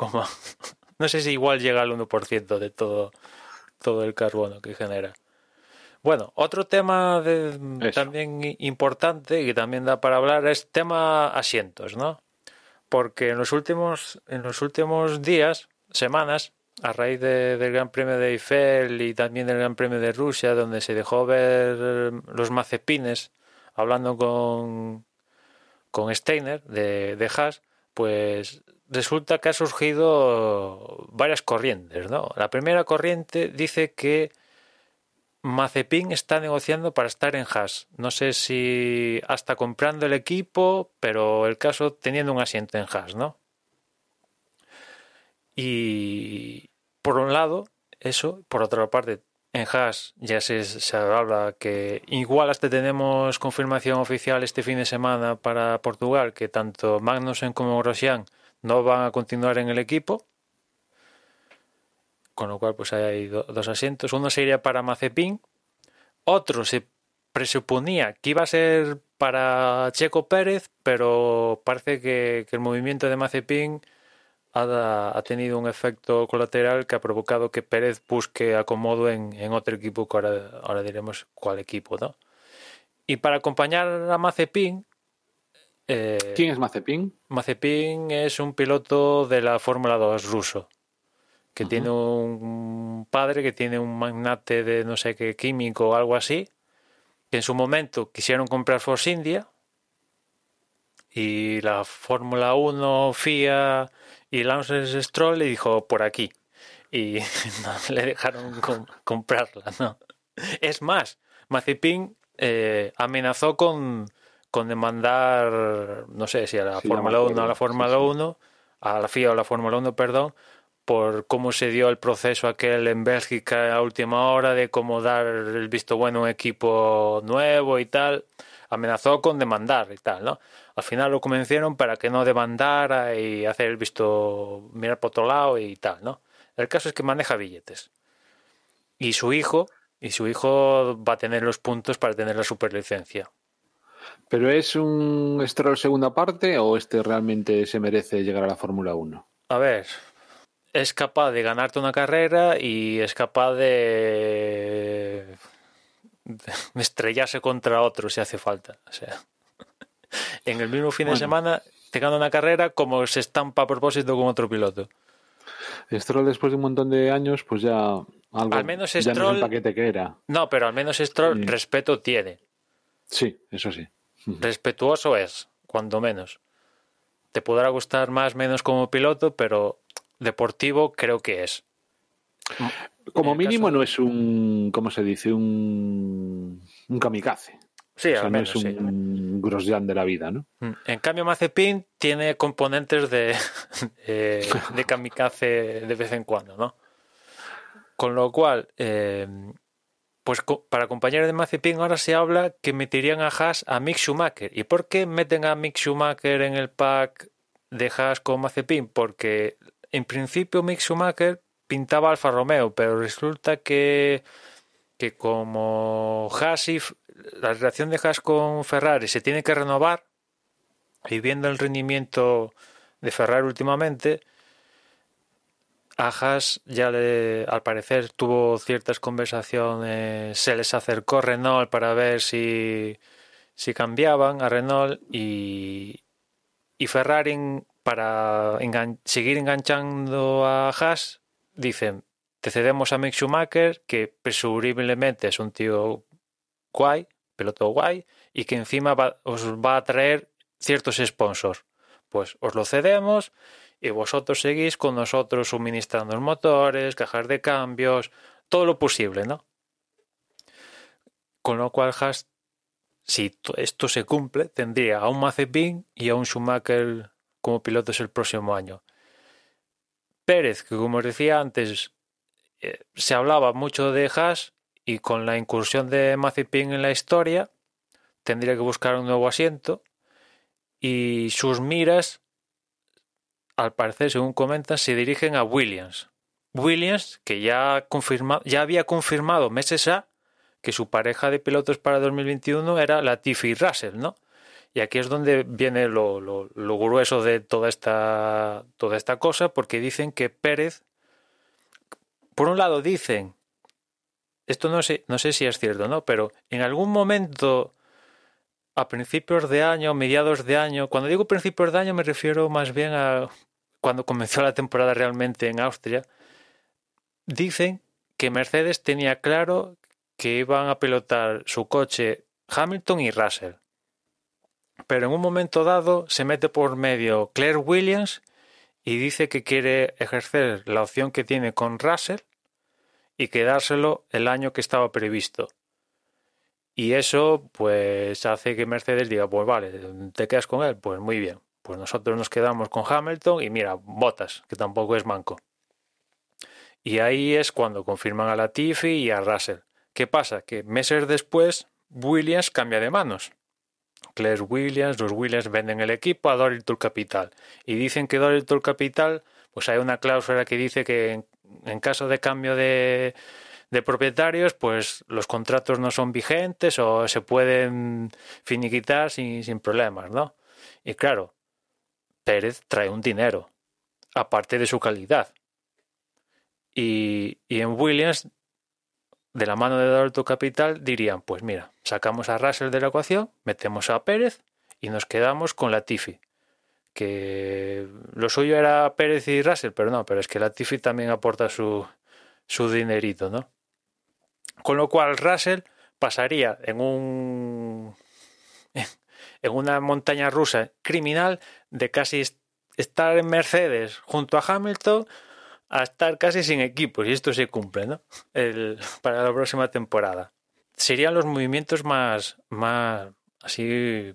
no sé si igual llega al 1% de todo, todo el carbono que genera. Bueno, otro tema también importante y que también da para hablar es tema asientos, ¿no? Porque en los últimos, en los últimos días, semanas, a raíz del Gran Premio de Eiffel y también del Gran Premio de Rusia, donde se dejó ver los mazepines hablando con, con Steiner de, de Haas, pues resulta que ha surgido varias corrientes, ¿no? La primera corriente dice que Mazepin está negociando para estar en Haas. No sé si hasta comprando el equipo, pero el caso teniendo un asiento en Haas, ¿no? Y por un lado, eso, por otra parte, en Haas ya se, habla que igual hasta tenemos confirmación oficial este fin de semana para Portugal que tanto Magnussen como Grosjean no van a continuar en el equipo. Con lo cual, pues hay dos asientos. Uno sería para Mazepin. Otro se presuponía que iba a ser para Checo Pérez, pero parece que, el movimiento de Mazepin ha, tenido un efecto colateral que ha provocado que Pérez busque acomodo en, otro equipo, ahora diremos cuál equipo, ¿no? Y para acompañar a Mazepin, eh, ¿Quién es Mazepin? Mazepin es un piloto de la Fórmula 2 ruso, que tiene un padre que tiene un magnate de no sé qué químico o algo así, que en su momento quisieron comprar Force India y la Fórmula 1, FIA y Lance Stroll le dijo por aquí y no le dejaron comprarla, ¿no? Es más, Mazepin eh, amenazó con con demandar, no sé si a la Fórmula 1, a la Fórmula 1, a la FIA o a la Fórmula 1, perdón, por cómo se dio el proceso aquel en Bélgica a última hora de cómo dar el visto bueno a un equipo nuevo y tal. Amenazó con demandar y tal, ¿no? Al final lo convencieron para que no demandara y hacer el visto, mirar por otro lado y tal, ¿no? El caso es que maneja billetes. y su hijo, y su hijo va a tener los puntos para tener la superlicencia. ¿Pero es un Stroll segunda parte o este realmente se merece llegar a la Fórmula 1? A ver, es capaz de ganarte una carrera y es capaz de, de estrellarse contra otro si hace falta. O sea, en el mismo fin de semana te gana una carrera como se estampa a propósito con otro piloto. Stroll después de un montón de años, pues ya algo Al menos ya no es Stroll- el paquete que era. No, pero al menos Stroll Sí. respeto tiene. Sí, eso sí. Respetuoso es, cuando menos. Te podrá gustar más menos como piloto, pero deportivo creo que es. Como En el mínimo caso- no es un, ¿cómo se dice? Un, un kamikaze. Sí, o sea, al no menos es sí. un Grosjean de la vida, ¿no? Mm. En cambio, Mazepin tiene componentes de, de, de kamikaze de vez en cuando, ¿no? Con lo cual, eh, pues co- para compañero de Mazepin ahora se habla que meterían a Haas a Mick Schumacher. ¿Y por qué meten a Mick Schumacher en el pack de Haas con Mazepin? Porque en principio Mick Schumacher pintaba Alfa Romeo, pero resulta que, que como Haas y la relación de Haas con Ferrari se tiene que renovar, y viendo el rendimiento de Ferrari últimamente, a Haas ya le, al parecer tuvo ciertas conversaciones, se les acercó Renault para ver si, si cambiaban a Renault y, y Ferrari para seguir enganchando a Haas dicen te cedemos a Mick Schumacher que presumiblemente es un tío guay, piloto guay y que encima va- os va a traer ciertos sponsors. Pues os lo cedemos y vosotros seguís con nosotros suministrando motores, cajas de cambios, todo lo posible, ¿no? Con lo cual Haas, si to- esto se cumple, tendría a un Mazepin y a un Schumacher como pilotos el próximo año. Pérez, que como os decía antes, eh, se hablaba mucho de Haas y con la incursión de Mazepin en la historia, tendría que buscar un nuevo asiento y sus miras, al parecer, según comentan, se dirigen a Williams. Williams, que ya, confirma, ya había confirmado meses a que su pareja de pilotos para 2021 era Latifi Russell, ¿no? Y aquí es donde viene lo, lo- lo grueso de toda esta, toda esta cosa, porque dicen que Pérez, por un lado dicen, esto no sé, no sé si es cierto, ¿no? Pero en algún momento a principios de año, mediados de año. Cuando digo principios de año me refiero más bien a cuando comenzó la temporada realmente en Austria. Dicen que Mercedes tenía claro que iban a pilotar su coche Hamilton y Russell. Pero en un momento dado se mete por medio Claire Williams y dice que quiere ejercer la opción que tiene con Russell y quedárselo el año que estaba previsto. Y eso, pues, hace que Mercedes diga, pues vale, ¿te quedas con él? Pues muy bien. Pues nosotros nos quedamos con Hamilton y mira, Botas, que tampoco es manco. Y ahí es cuando confirman a Latifi y a Russell. ¿Qué pasa? Que meses después, Williams cambia de manos. Claire Williams, los Williams venden el equipo a Dorilton Capital. Y dicen que Dorilton Capital, pues hay una cláusula que dice que en caso de cambio de, de propietarios, pues los contratos no son vigentes o se pueden finiquitar sin, sin problemas, ¿no? Y claro, Pérez trae un dinero, aparte de su calidad. Y, y en Williams, de la mano de Dorto Capital, dirían, pues mira, sacamos a Russell de la ecuación, metemos a Pérez y nos quedamos con Latifi. Que lo suyo era Pérez y Russell, pero no, pero es que Latifi también aporta su, su dinerito, ¿no? Con lo cual Russell pasaría en un en una montaña rusa criminal de casi est- estar en Mercedes junto a Hamilton a estar casi sin equipos y esto se cumple, ¿no? El, para la próxima temporada. Serían los movimientos más más así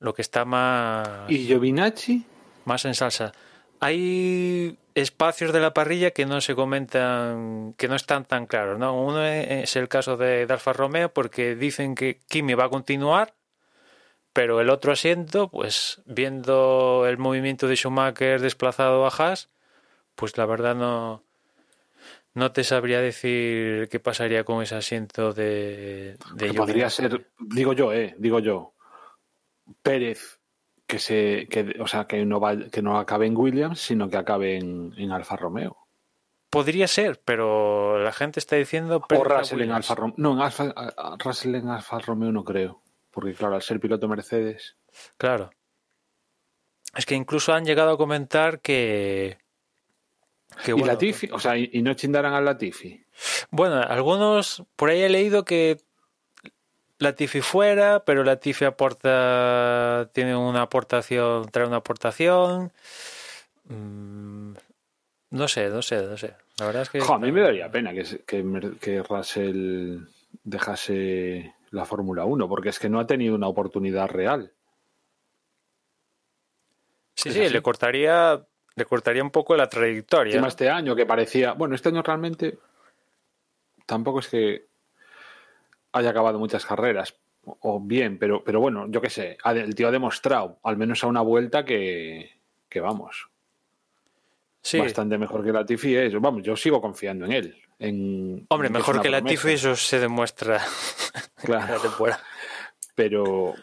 lo que está más ¿Y Giovinacci? más en salsa. Hay espacios de la parrilla que no se comentan, que no están tan claros, ¿no? Uno es el caso de, de Alfa Romeo porque dicen que Kimi va a continuar, pero el otro asiento, pues viendo el movimiento de Schumacher desplazado a Haas, pues la verdad no no te sabría decir qué pasaría con ese asiento de, de podría ser, digo yo, eh, digo yo, Pérez que se, que, o sea, que no va, que no acabe en Williams, sino que acabe en, en Alfa Romeo. Podría ser, pero la gente está diciendo O Russell en. Alfa Romeo. No, en Alfa, Russell en Alfa Romeo no creo. Porque claro, al ser piloto Mercedes. Claro. Es que incluso han llegado a comentar que. que y bueno, Latifi, o sea, y, y no chindaran al Latifi. Bueno, algunos. Por ahí he leído que Latifi fuera, pero Latifi aporta. Tiene una aportación. Trae una aportación. Mm, no sé, no sé, no sé. La verdad es que. Jo, a mí me daría pena que, que, que Russell dejase la Fórmula 1, porque es que no ha tenido una oportunidad real. Sí, sí, le cortaría. Le cortaría un poco la trayectoria. Encima este año que parecía. Bueno, este año realmente tampoco es que haya acabado muchas carreras. O bien, pero, pero bueno, yo qué sé. El tío ha demostrado, al menos a una vuelta, que, que vamos. Sí. Bastante mejor que Latifi es. Vamos, yo sigo confiando en él. En, Hombre, en mejor una que Latifi, eso se demuestra Claro. la temporada. pero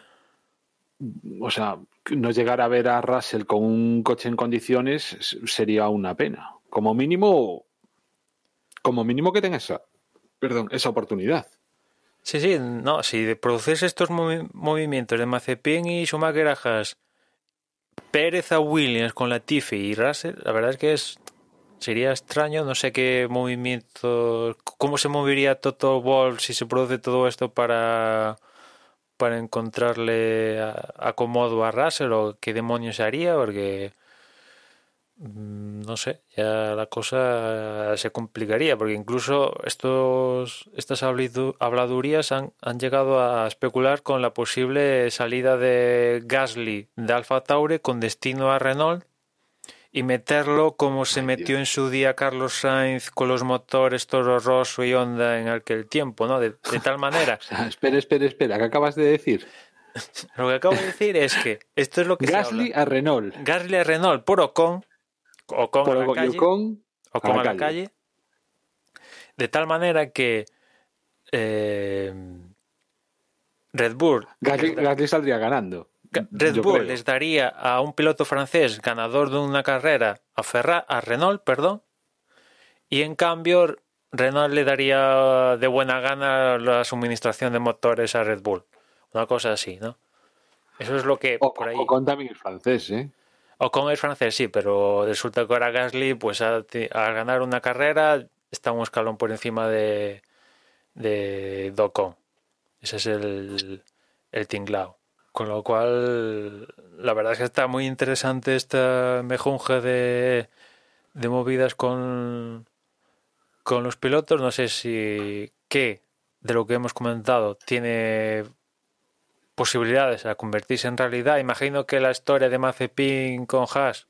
o sea, no llegar a ver a Russell con un coche en condiciones sería una pena. Como mínimo, como mínimo que tenga esa, perdón, esa oportunidad. Sí, sí, no, si produces estos movi- movimientos de Mazepin y Schumacher a Haas, Pérez a Williams con Latifi y Russell, la verdad es que es sería extraño, no sé qué movimiento, cómo se movería Toto Wolff si se produce todo esto para para encontrarle a- acomodo a Russell o qué demonios haría, porque no sé, ya la cosa se complicaría, porque incluso estos, estas habladurías han, han llegado a especular con la posible salida de Gasly de Alfa Tauri con destino a Renault y meterlo como se Ay, metió Dios. en su día Carlos Sainz con los motores Toro Rosso y Honda en aquel tiempo, ¿no? De, de tal manera, espera, espera, espera, ¿qué acabas de decir? lo que acabo de decir es que esto es lo que se Gasly habla. a Renault. Gasly a Renault por Ocon, Ocon Por a la calle, a la de tal manera que eh, Red Bull Gasly, saldría ganando. Red Bull creo. les daría a un piloto francés ganador de una carrera a Ferra, a Renault, perdón, y en cambio Renault le daría de buena gana la suministración de motores a Red Bull. Una cosa así, ¿no? Eso es lo que O, por ahí. Ocon también es francés, ¿eh? Ocon es francés, sí, pero resulta que ahora Gasly, pues al, ganar una carrera, está un escalón por encima de, de de Ocon. Ese es el, el tinglao. Con lo cual, la verdad es que está muy interesante esta mejunje de, de movidas con, con los pilotos. No sé si qué de lo que hemos comentado tiene posibilidades a convertirse en realidad. Imagino que la historia de Mazepin con Haas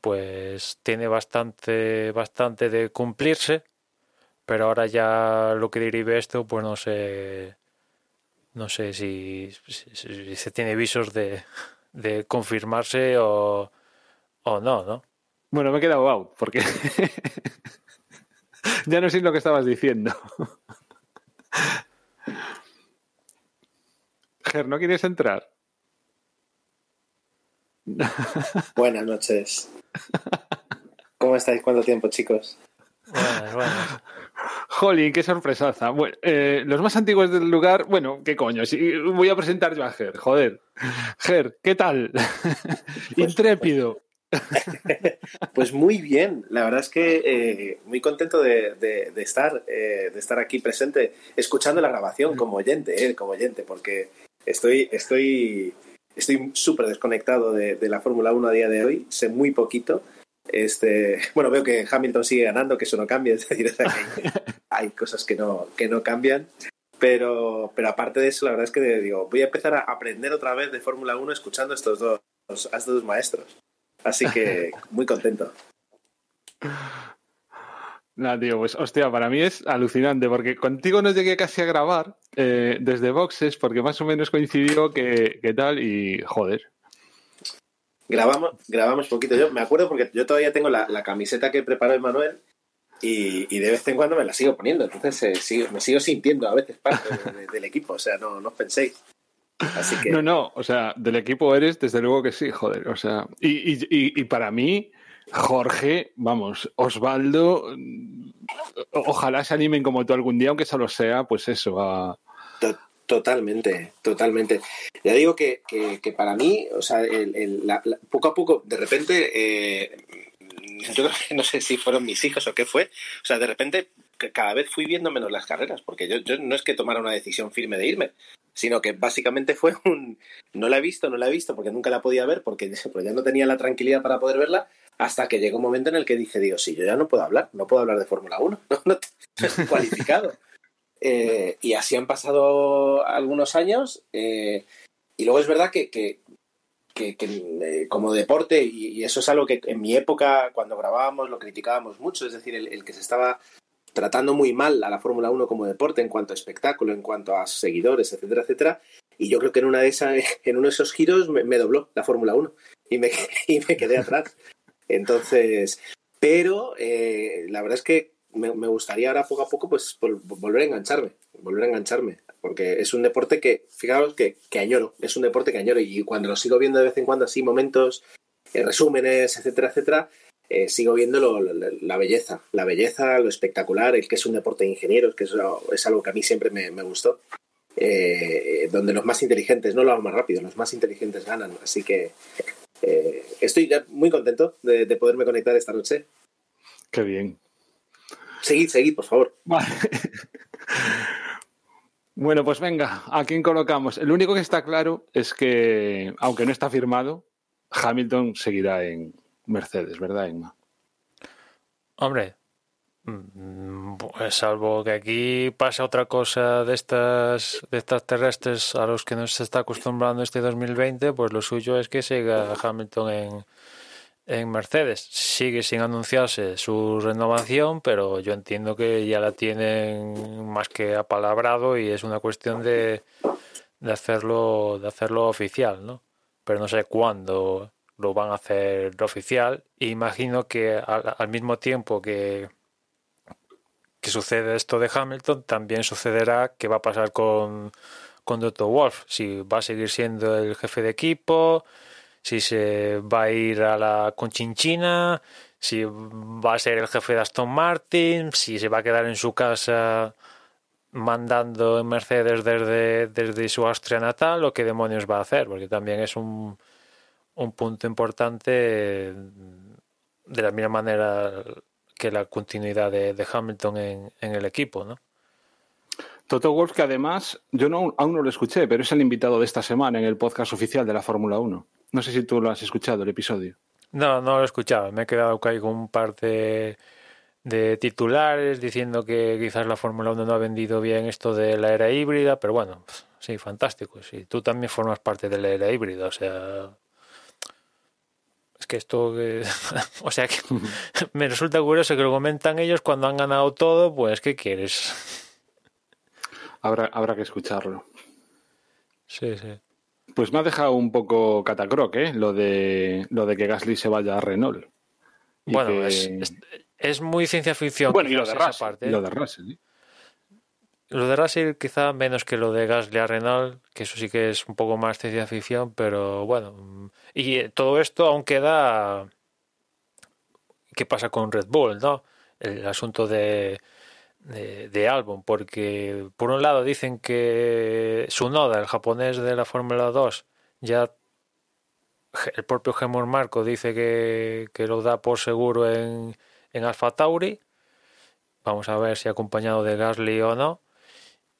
pues tiene bastante bastante de cumplirse, pero ahora ya lo que derive esto pues no sé no sé si, se tiene visos de, de confirmarse o, o no, ¿no? Bueno, me he quedado out, porque ya no sé lo que estabas diciendo. Ger, ¿no quieres entrar? Buenas noches. ¿Cómo estáis? ¿Cuánto tiempo, chicos? Buenas, buenas. Jolín, qué sorpresaza. Bueno, eh, los más antiguos del lugar, bueno, qué coño, sí, voy a presentar yo a Ger, joder. Ger, ¿qué tal? Intrépido. Pues muy bien. La verdad es que eh, muy contento de, de- de estar, eh, de estar aquí presente, escuchando la grabación como oyente, eh, como oyente, porque estoy, estoy, estoy súper desconectado de, de la Fórmula 1 a día de hoy. Sé muy poquito. Este, bueno, veo que Hamilton sigue ganando, que eso no cambia, es decir, hay, cosas que no, que no cambian. Pero, pero aparte de eso, la verdad es que digo, voy a empezar a aprender otra vez de Fórmula 1 escuchando estos dos, a estos dos maestros. Así que muy contento. Nada, tío, pues hostia, para mí es alucinante, porque contigo no llegué casi a grabar eh, desde boxes, porque más o menos coincidió que, que tal, y joder. Grabamos, grabamos poquito. Yo me acuerdo porque yo todavía tengo la, la camiseta que preparó Emanuel y, de vez en cuando me la sigo poniendo. Entonces eh, me sigo sintiendo a veces parte del equipo. O sea, no, no os penséis. Así que... No, no, o sea, del equipo eres, desde luego que sí, joder. O sea, y, y, y para mí, Jorge, vamos, Osvaldo, ojalá se animen como tú algún día, aunque solo sea, pues eso, a... Totalmente, totalmente. Ya digo que, que, para mí, o sea, el, poco a poco, de repente, eh, no sé si fueron mis hijos o qué fue, o sea, de repente cada vez fui viendo menos las carreras, porque yo, yo no es que tomara una decisión firme de irme, sino que básicamente fue un no la he visto, no la he visto porque nunca la podía ver porque ya no tenía la tranquilidad para poder verla hasta que llegó un momento en el que dije, Dios, sí, yo ya no puedo hablar, no puedo hablar de Fórmula 1, no, estoy cualificado. Eh, y así han pasado algunos años eh, y luego es verdad que, que, eh, como deporte, y, eso es algo que en mi época, cuando grabábamos, lo criticábamos mucho, es decir, el que se estaba tratando muy mal a la Fórmula 1 como deporte en cuanto a espectáculo, en cuanto a seguidores, etcétera, etcétera. Y yo creo que en, una de esas, en uno de esos giros me, dobló la Fórmula 1 y me, y me quedé atrás. Entonces, pero eh, la verdad es que me, gustaría ahora poco a poco pues volver a engancharme, volver a engancharme, porque es un deporte que, fijaos, que, que añoro, es un deporte que añoro y cuando lo sigo viendo de vez en cuando así momentos, eh, resúmenes, etcétera, etcétera, eh, sigo viendo la belleza, la belleza, lo espectacular, el que es un deporte de ingenieros, que es, algo que a mí siempre me, gustó, donde los más inteligentes, no los más rápidos, los más inteligentes ganan. Así que eh, estoy muy contento de, poderme conectar esta noche. Qué bien. Seguid, seguid, por favor. Bueno, pues venga, ¿a quién colocamos? El único que está claro es que, aunque no está firmado, Hamilton seguirá en, Mercedes, ¿verdad, Emma? Hombre, pues salvo que aquí pase otra cosa de estas, de estas terrestres a los que nos está acostumbrando este 2020, pues lo suyo es que siga Hamilton en, en Mercedes. Sigue sin anunciarse su renovación, pero yo entiendo que ya la tienen más que apalabrado y es una cuestión de, de hacerlo, de hacerlo oficial, ¿no? Pero no sé cuándo lo van a hacer oficial. Imagino que al, mismo tiempo que, que sucede esto de Hamilton, también sucederá que va a pasar con, con Dr. Wolf. Si va a seguir siendo el jefe de equipo, si se va a ir a la Conchinchina, si va a ser el jefe de Aston Martin, si se va a quedar en su casa mandando en Mercedes desde, desde su Austria natal o qué demonios va a hacer, porque también es un, un punto importante de la misma manera que la continuidad de, Hamilton en, el equipo, ¿no? Toto Wolf, que además, yo no, aún no lo escuché, pero es el invitado de esta semana en el podcast oficial de la Fórmula 1. No sé si tú lo has escuchado, el episodio. No, no lo he escuchado. Me he quedado con un par de, de titulares diciendo que quizás la Fórmula 1 no ha vendido bien esto de la era híbrida, pero bueno, sí, fantástico. Sí, tú también formas parte de la era híbrida, o sea, es que esto, o sea, que me resulta curioso que lo comentan ellos cuando han ganado todo, pues, ¿qué quieres? Habrá, habrá que escucharlo. Sí, sí. Pues me ha dejado un poco catacroc, ¿eh? Lo de, lo de que Gasly se vaya a Renault. bueno, es, muy ciencia ficción. Bueno, y lo de Russell. Y lo de Russell, ¿eh? Lo de Russell quizá menos que lo de Gasly a Renault, que eso sí que es un poco más ciencia ficción, pero bueno. Y eh, todo esto aún queda... ¿Qué pasa con Red Bull, no? El asunto de, de, Albon, porque por un lado dicen que Sunoda, el japonés de la Fórmula 2, ya el propio Gemor Marco dice que, que, lo da por seguro en, en Alfa Tauri. Vamos a ver si acompañado de Gasly o no.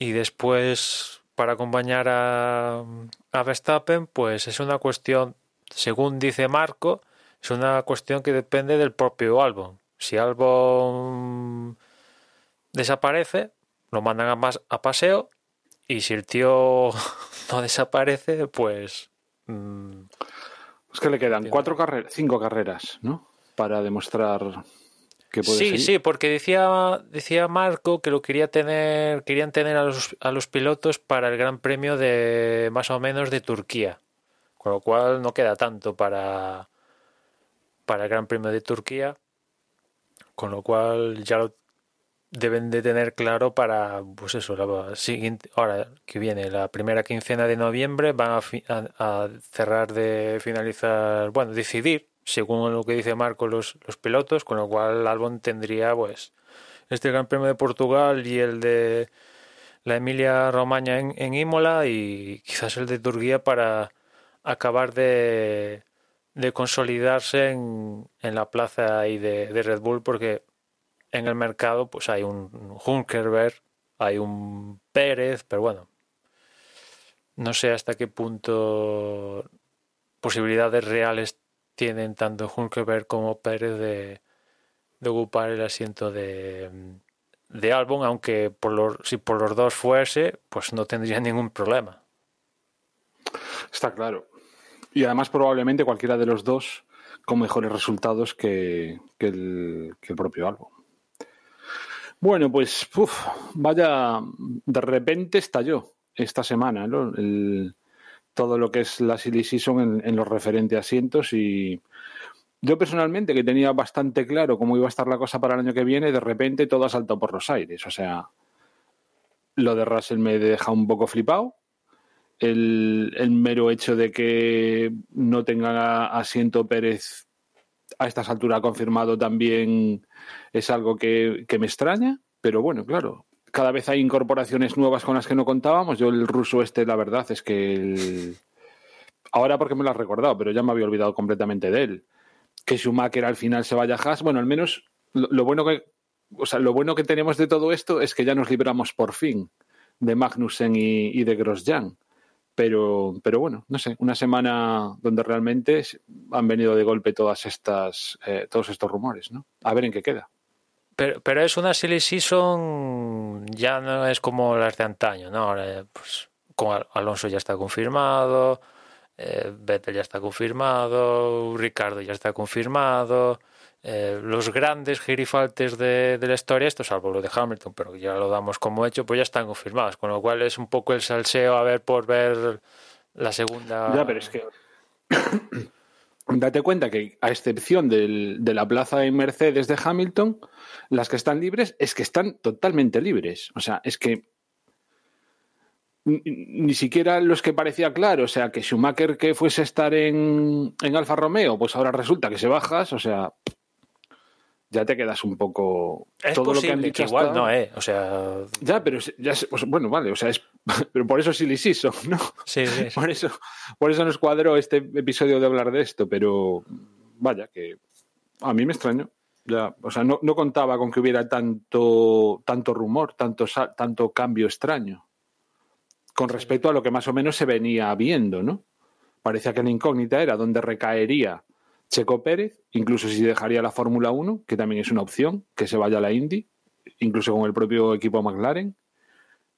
Y después, para acompañar a, a Verstappen, pues es una cuestión, según dice Marco, es una cuestión que depende del propio álbum. Si Albon desaparece, lo mandan a, más, a paseo y si el tío no desaparece, pues... Mm, es que le quedan cuatro carreras, cinco carreras, ¿no? Para demostrar sí, sí, porque decía, decía Marco que lo quería tener, querían tener a los, a los pilotos para el Gran Premio de más o menos de Turquía. Con lo cual no queda tanto para, para el Gran Premio de Turquía. con lo cual ya lo deben de tener claro para, pues eso, la siguiente, ahora que viene, la primera quincena de noviembre, van a, cerrar de finalizar, bueno, decidir, según lo que dice Marco, los, los pilotos, con lo cual Albon tendría, pues, este Gran Premio de Portugal y el de la Emilia Romagna en, en Imola y quizás el de Turquía para acabar de, de consolidarse en, en la plaza ahí de, de Red Bull porque en el mercado pues hay un Hunkerberg, hay un Pérez, pero bueno, no sé hasta qué punto posibilidades reales tienen tanto Hunkerberg como Pérez de, ocupar el asiento de, de Albon, aunque por los, si por los dos fuese, pues no tendría ningún problema. Está claro. Y además probablemente cualquiera de los dos con mejores resultados que, el, propio Albon. Bueno, pues vaya, de repente estalló esta semana ¿no? El, todo lo que es la silly season en, en los referentes asientos y yo personalmente que tenía bastante claro cómo iba a estar la cosa para el año que viene, de repente todo ha saltado por los aires. O sea, lo de Russell me deja un poco flipado. El, el mero hecho de que no tenga asiento Pérez a estas alturas confirmado también es algo que, que, me extraña, pero bueno, claro, cada vez hay incorporaciones nuevas con las que no contábamos. Yo el ruso este, la verdad es que el... ahora porque me lo has recordado, pero ya me había olvidado completamente de él. Que Schumacher al final se vaya a Haas, bueno, al menos lo, bueno que o sea, lo bueno que tenemos de todo esto es que ya nos libramos por fin de Magnussen y, y de Grosjean. Pero, pero bueno, no sé, una semana donde realmente han venido de golpe todas estas, eh, todos estos rumores, ¿no? A ver en qué queda. Pero, pero es una silly season, ya no es como las de antaño, ¿no? Ahora, pues, con Alonso ya está confirmado, eh, Vettel ya está confirmado, Ricardo ya está confirmado, eh, los grandes girifaltes de, de, la historia, esto salvo lo de Hamilton, pero ya lo damos como hecho, pues ya están confirmados, con lo cual es un poco el salseo a ver por ver la segunda. Ya, pero es que. Date cuenta que, a excepción de la plaza en Mercedes de Hamilton, las que están libres es que están totalmente libres. O sea, es que ni siquiera los que parecía claro, o sea, que Schumacher que fuese a estar en, en Alfa Romeo, pues ahora resulta que se bajas, o sea, ya te quedas un poco es todo lo que han dicho que igual hasta... no eh o sea ya pero ya pues, bueno vale o sea es pero por eso sí Siso no sí, sí, sí, por eso por eso nos cuadró este episodio de hablar de esto pero vaya que a mí me extraño. Ya o sea no, no contaba con que hubiera tanto tanto rumor tanto tanto cambio extraño con respecto a lo que más o menos se venía viendo no parecía que la incógnita era dónde recaería Checo Pérez, incluso si dejaría la Fórmula 1, que también es una opción, que se vaya a la Indy, incluso con el propio equipo McLaren.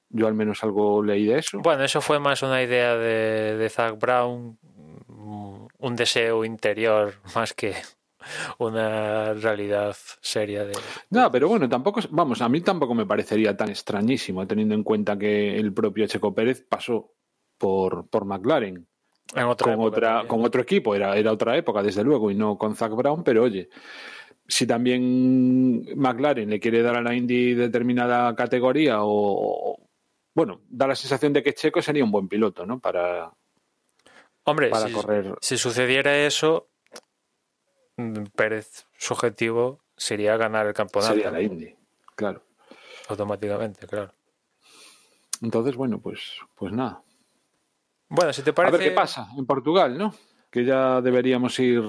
Yo al menos algo leí de eso. Bueno, eso fue más una idea de, de Zach Brown, un deseo interior más que una realidad seria de... No, pero bueno, tampoco, vamos, a mí tampoco me parecería tan extrañísimo, teniendo en cuenta que el propio Checo Pérez pasó por, por McLaren en otra con, otra, con otro equipo, era, era otra época, desde luego, y no con Zach Brown, pero oye, si también McLaren le quiere dar a la Indy determinada categoría o, bueno, da la sensación de que Checo sería un buen piloto, ¿no? Para, Hombre, para si, correr. si sucediera eso, Pérez, su objetivo sería ganar el campeonato. Sería la Indy, claro. Automáticamente, claro. Entonces, bueno, pues, pues nada. Bueno, si te parece. A ver qué pasa en Portugal, ¿no? Que ya deberíamos ir.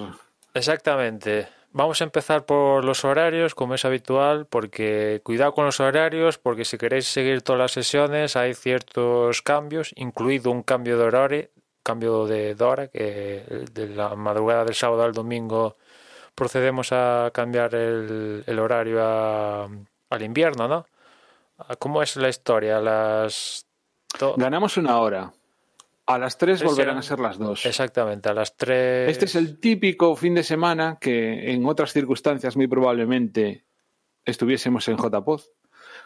Exactamente. Vamos a empezar por los horarios, como es habitual, porque cuidado con los horarios, porque si queréis seguir todas las sesiones hay ciertos cambios, incluido un cambio de horario, cambio de hora, que de la madrugada del sábado al domingo procedemos a cambiar el, el horario a, al invierno, ¿no? ¿Cómo es la historia? Las Ganamos una hora. A las 3 volverán a ser las 2. Exactamente, a las 3. Este es el típico fin de semana que en otras circunstancias muy probablemente estuviésemos en JPod.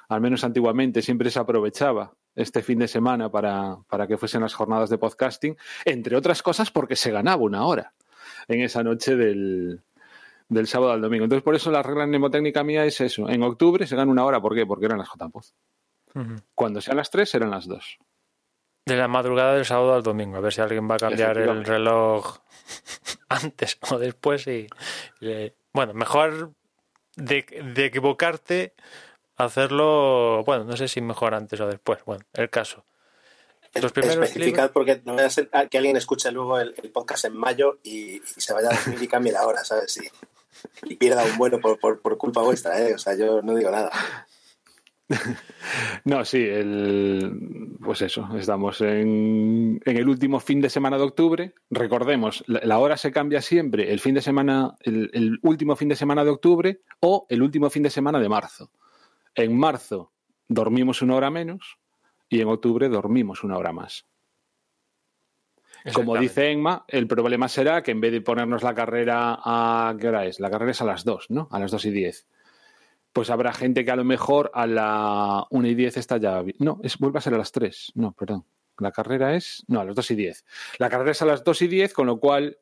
Al menos antiguamente siempre se aprovechaba este fin de semana para, para que fuesen las jornadas de podcasting, entre otras cosas porque se ganaba una hora en esa noche del, del sábado al domingo. Entonces, por eso la regla mnemotécnica mía es eso. En octubre se gana una hora, ¿por qué? Porque eran las JPOZ. Cuando sean las tres, serán las dos. De la madrugada del sábado al domingo, a ver si alguien va a cambiar el reloj antes o después. Y, y bueno, mejor de, de, equivocarte, hacerlo, bueno, no sé si mejor antes o después. Bueno, el caso. Los Especificad porque no vaya a ser que alguien escuche luego el, el podcast en mayo y, y, se vaya a dormir y cambie la hora, ¿sabes? Y, y pierda un vuelo por, por, por, culpa vuestra, ¿eh? O sea, yo no digo nada. No, sí, el, pues eso, estamos en, en, el último fin de semana de octubre. Recordemos, la, la hora se cambia siempre el fin de semana, el, el, último fin de semana de octubre o el último fin de semana de marzo. En marzo dormimos una hora menos y en octubre dormimos una hora más. Como dice Enma, el problema será que en vez de ponernos la carrera a... ¿Qué hora es? La carrera es a las 2, ¿no? A las 2 y 10 pues habrá gente que a lo mejor a la 1 y 10 está ya. No, es, vuelve a ser a las 3. No, perdón. La carrera es. No, a las 2 y 10. La carrera es a las 2 y 10, con lo cual,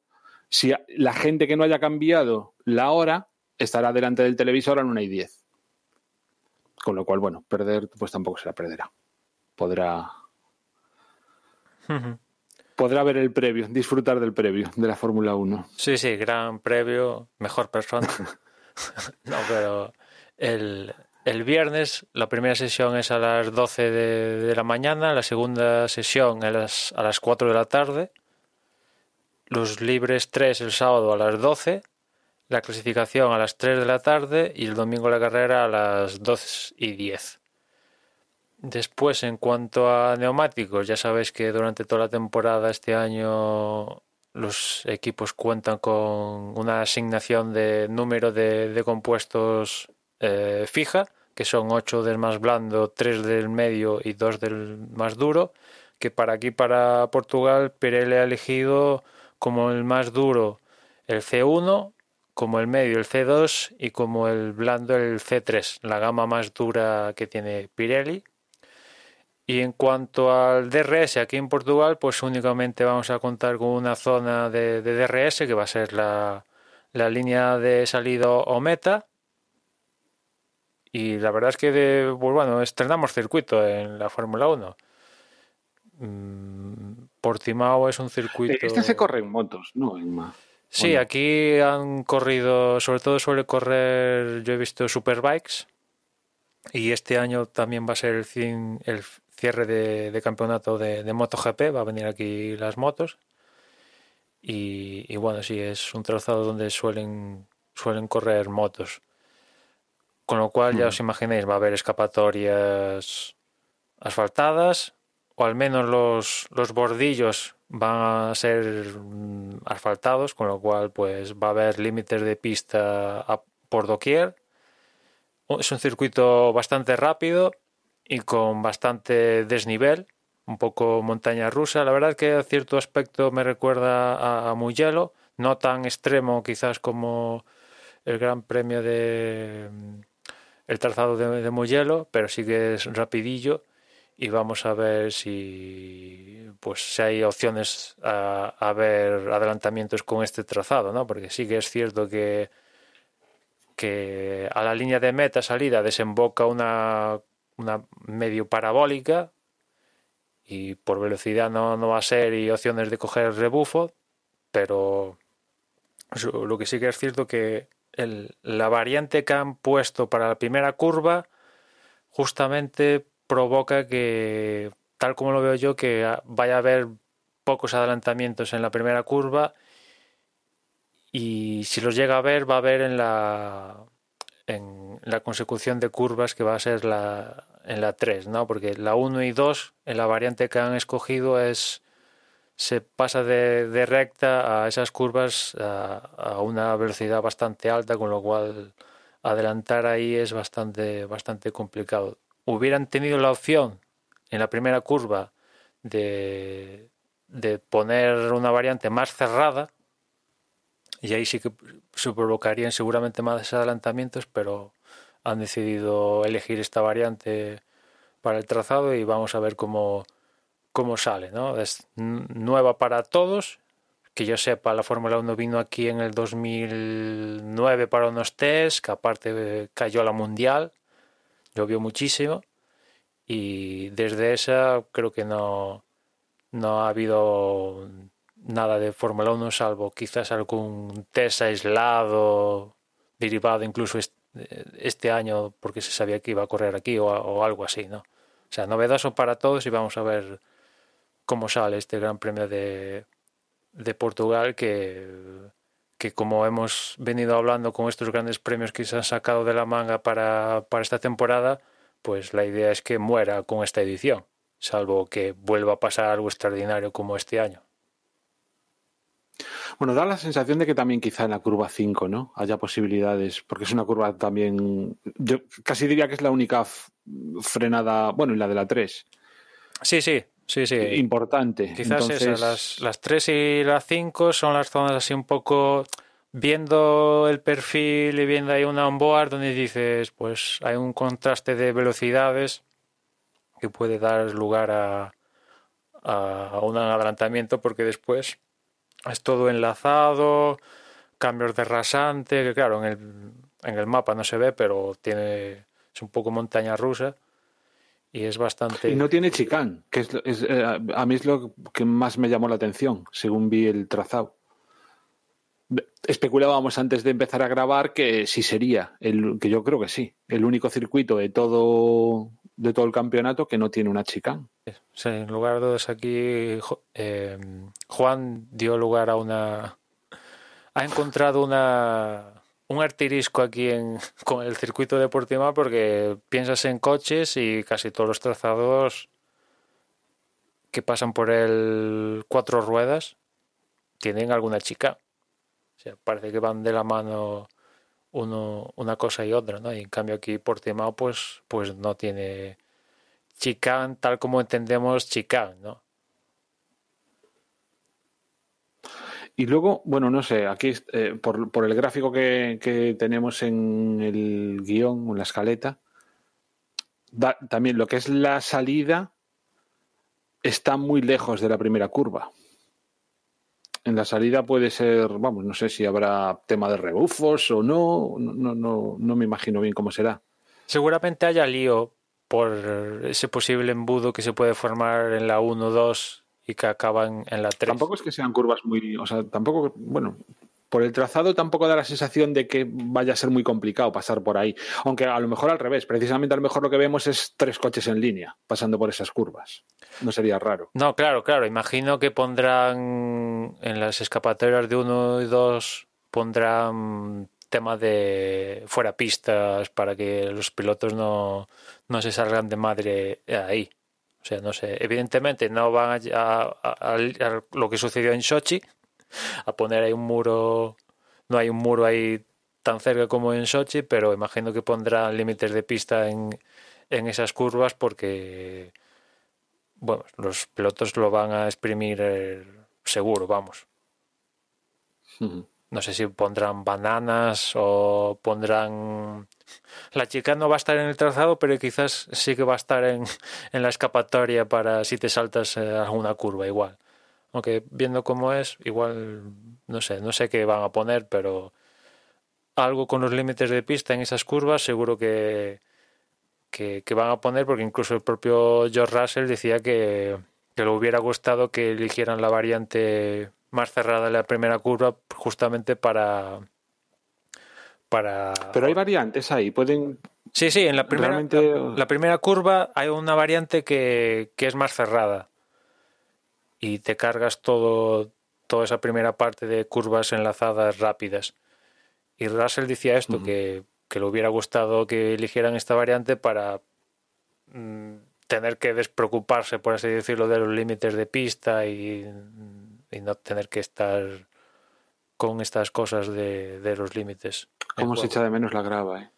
si la gente que no haya cambiado la hora estará delante del televisor a la 1 y 10. Con lo cual, bueno, perder, pues tampoco se la perderá. Podrá. Podrá ver el previo, disfrutar del previo de la Fórmula 1. Sí, sí, gran previo, mejor persona. no, pero el, el, viernes la primera sesión es a las 12 de, de, la mañana, la segunda sesión a las, a las 4 de la tarde, los libres 3 el sábado a las 12, la clasificación a las 3 de la tarde y el domingo la carrera a las 2 y 10. Después, en cuanto a neumáticos, ya sabéis que durante toda la temporada este año los equipos cuentan con una asignación de número de, de compuestos eh, fija, que son 8 del más blando, 3 del medio y 2 del más duro, que para aquí, para Portugal, Pirelli ha elegido como el más duro el C1, como el medio el C2 y como el blando el C3, la gama más dura que tiene Pirelli. Y en cuanto al DRS aquí en Portugal, pues únicamente vamos a contar con una zona de, DRS que va a ser la, la línea de salida o meta, y la verdad es que, de, pues bueno, estrenamos circuito en la Fórmula 1. Mm, Portimao es un circuito. Este se corre en motos, ¿no? En sí, aquí han corrido, sobre todo suele correr, yo he visto Superbikes. Y este año también va a ser el, fin, el cierre de, de campeonato de, de, MotoGP, va a venir aquí las motos. Y, y, bueno, sí, es un trazado donde suelen, suelen correr motos. Con lo cual, ya os imagináis, va a haber escapatorias asfaltadas, o al menos los, los bordillos van a ser asfaltados, con lo cual pues va a haber límites de pista a, por doquier. Es un circuito bastante rápido y con bastante desnivel, un poco montaña rusa. La verdad que a cierto aspecto me recuerda a, a Mugello, no tan extremo quizás como el Gran Premio de el trazado de, de Mugello, pero sí que es rapidillo y vamos a ver si pues si hay opciones a, a, ver adelantamientos con este trazado, ¿no? Porque sí que es cierto que que a la línea de meta salida desemboca una, una medio parabólica y por velocidad no, no va a ser y opciones de coger el rebufo, pero lo que sí que es cierto que el, la variante que han puesto para la primera curva justamente provoca que, tal como lo veo yo, que vaya a haber pocos adelantamientos en la primera curva y si los llega a ver va a haber en la en la consecución de curvas que va a ser la en la 3, ¿no? Porque la 1 y 2 en la variante que han escogido es se pasa de, recta a esas curvas a, a, una velocidad bastante alta, con lo cual adelantar ahí es bastante, bastante complicado. Hubieran tenido la opción en la primera curva de, de poner una variante más cerrada y ahí sí que se provocarían seguramente más adelantamientos, pero han decidido elegir esta variante para el trazado y vamos a ver cómo, cómo sale, ¿no? Es nueva para todos, que yo sepa, la Fórmula 1 vino aquí en el 2009 para unos test, que aparte eh, cayó la Mundial, llovió muchísimo y desde esa creo que no, no ha habido nada de Fórmula 1 salvo quizás algún test aislado derivado incluso este año porque se sabía que iba a correr aquí o, algo así, ¿no? O sea, novedoso para todos y vamos a ver cómo sale este Gran Premio de, de Portugal que, que como hemos venido hablando con estos grandes premios que se han sacado de la manga para, para esta temporada, pues la idea es que muera con esta edición, salvo que vuelva a pasar algo extraordinario como este año. Bueno, da la sensación de que también quizá en la curva 5, ¿no? Haya posibilidades, porque es una curva también, yo casi diría que es la única frenada, bueno, y la de la 3. Sí, sí, sí, sí. Importante. Quizás esas, las, las 3 y la 5 son las zonas así un poco viendo el perfil y viendo ahí una onboard donde dices, pues hay un contraste de velocidades que puede dar lugar a, a un adelantamiento porque después es todo enlazado, cambios de rasante, que claro, en el, en el mapa no se ve, pero tiene es un poco montaña rusa y es bastante... Y no tiene chicán, que es, eh, a mí es lo que más me llamó la atención, según vi el trazado. Especulábamos antes de empezar a grabar que sí sería, el, que yo creo que sí, el único circuito de todo de todo el campeonato que no tiene una chicán. Sí, en lugar de dos aquí, eh, Juan dio lugar a una. Ha encontrado una un artirisco aquí en, con el circuito de Portimao porque piensas en coches y casi todos los trazados que pasan por el cuatro ruedas tienen alguna chica. O sea, parece que van de la mano uno, una cosa y otra, ¿no? Y en cambio aquí Portimao pues, pues no tiene chicán tal como entendemos chicán, ¿no? Y luego, bueno, no sé, aquí eh, por, por, el gráfico que, que, tenemos en el guion, en la escaleta, también lo que es la salida está muy lejos de la primera curva en la salida puede ser, vamos, no sé si habrá tema de rebufos o no, no, no, no me imagino bien cómo será. Seguramente haya lío por ese posible embudo que se puede formar en la 1-2 y que acaban en la 3. Tampoco es que sean curvas muy, o sea, tampoco, bueno, por el trazado tampoco da la sensación de que vaya a ser muy complicado pasar por ahí. Aunque a lo mejor al revés, precisamente a lo mejor lo que vemos es tres coches en línea pasando por esas curvas. No sería raro. No, claro, claro. Imagino que pondrán en las escapatorias de uno y dos, pondrán tema de fuera pistas para que los pilotos no, no se salgan de madre ahí. O sea, no sé, evidentemente no van a, lo que sucedió en Sochi, a poner ahí un muro, no hay un muro ahí tan cerca como en Sochi, pero imagino que pondrán límites de pista en, en esas curvas porque bueno, los pilotos lo van a exprimir eh, seguro, vamos. No sé si pondrán bananas o pondrán... La chica no va a estar en el trazado, pero quizás sí que va a estar en, en la escapatoria para si te saltas eh, alguna curva igual. Aunque viendo cómo es, igual no sé, no sé qué van a poner, pero algo con los límites de pista en esas curvas seguro que, que, van a poner, porque incluso el propio George Russell decía que, que le hubiera gustado que eligieran la variante más cerrada la primera curva justamente para para pero hay variantes ahí pueden sí sí en la primera la, primera curva hay una variante que, que, es más cerrada. Y te cargas todo toda esa primera parte de curvas enlazadas rápidas. Y Russell decía esto que que le hubiera gustado que eligieran esta variante para mm, tener que despreocuparse, por así decirlo, de los límites de pista y, no tener que estar con estas cosas de, los límites. ¿Cómo se echa de menos la grava? Eh?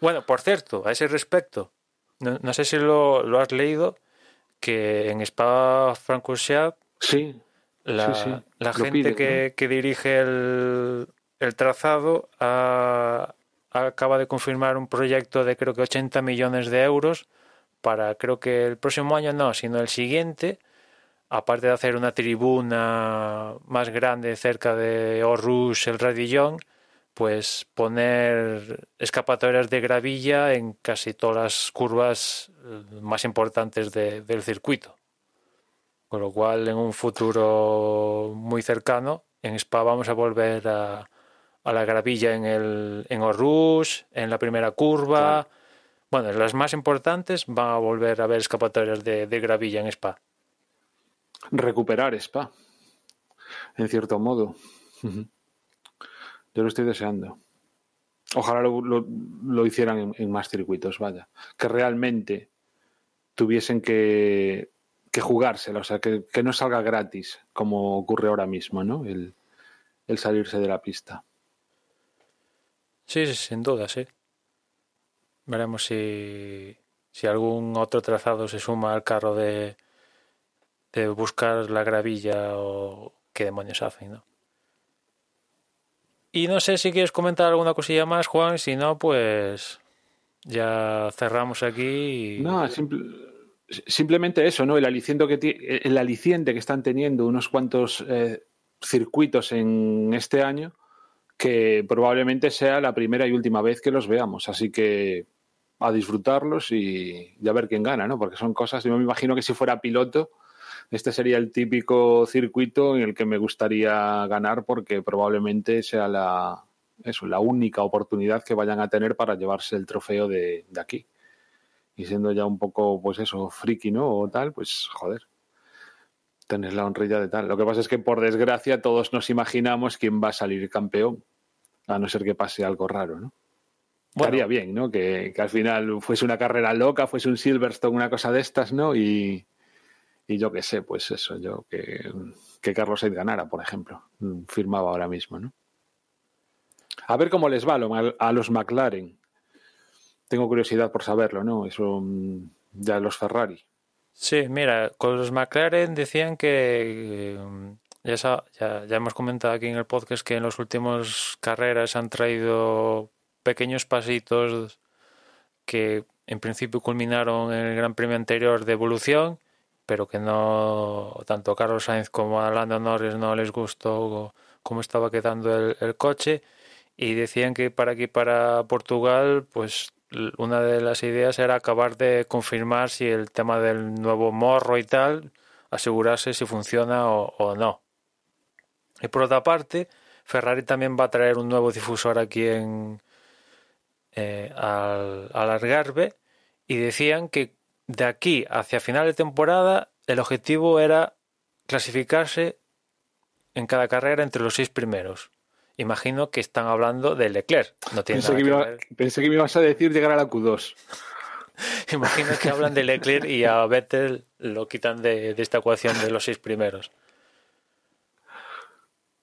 Bueno, por cierto, a ese respecto, no, sé si lo, lo, has leído, que en Spa Francorchamps sí, la, la gente que, que, dirige el, el trazado ha, acaba de confirmar un proyecto de creo que 80 millones de euros para creo que el próximo año no, sino el siguiente aparte de hacer una tribuna más grande cerca de Orrus, el Radillón, pues poner escapatorias de gravilla en casi todas las curvas eh, más importantes de- del circuito. Con lo cual, en un futuro muy cercano, en Spa vamos a volver a, a la gravilla en el en Orrus, en la primera curva. Bueno, las más importantes van a volver a ver escapatorias de, de gravilla en Spa. Recuperar Spa, en cierto modo. Yo lo estoy deseando. Ojalá lo, lo- hicieran en, en más circuitos, vaya. Que realmente tuviesen que, que jugársela, o sea, que, que no salga gratis, como ocurre ahora mismo, ¿no? El, el salirse de la pista. Sí, sí, sin duda, sí. Veremos si, si algún otro trazado se suma al carro de, de buscar la gravilla o qué demonios hacen, ¿no? Y no sé si quieres comentar alguna cosilla más, Juan, si no, pues ya cerramos aquí. y- No, simple- simplemente eso, ¿no? El aliciente que, el aliciente que están teniendo unos cuantos eh, circuitos en este año, que probablemente sea la primera y última vez que los veamos. Así que a disfrutarlos y, y a ver quién gana, ¿no? Porque son cosas, yo me imagino que si fuera piloto, este sería el típico circuito en el que me gustaría ganar porque probablemente sea la, eso, la única oportunidad que vayan a tener para llevarse el trofeo de, de aquí y siendo ya un poco, pues eso, friki, ¿no? O tal, pues joder, tener la honrilla de tal. Lo que pasa es que, por desgracia, todos nos imaginamos quién va a salir campeón, a no ser que pase algo raro, ¿no? Bueno. Estaría bien, ¿no? Que, que al final fuese una carrera loca, fuese un Silverstone, una cosa de estas, ¿no? Y, y yo qué sé, pues eso, yo que, que Carlos Sainz ganara, por ejemplo, Mm, firmaba ahora mismo, ¿no? A ver cómo les va a lo- a los McLaren. Tengo curiosidad por saberlo, ¿no? Eso mm, ya los Ferrari. Sí, mira, con los McLaren decían que eh, ya, ya, ya hemos comentado aquí en el podcast que en las últimas carreras han traído pequeños pasitos que en principio culminaron en el Gran Premio anterior de evolución, pero que no tanto Carlos Sainz como a Lando Norris no les gustó cómo estaba quedando el, coche. Y decían que para aquí para Portugal pues una de las ideas era acabar de confirmar si el tema del nuevo morro y tal asegurarse si funciona o, no. Y por otra parte Ferrari también va a traer un nuevo difusor aquí en eh, al, al y decían que de aquí hacia final de temporada el objetivo era clasificarse en cada carrera entre los seis primeros. Imagino que están hablando de Leclerc. No tiene Pensé nada que, me que iba- pensé que me ibas a decir llegar a la Q2. Imagino que hablan de Leclerc y a Vettel lo quitan de, de esta ecuación de los seis primeros.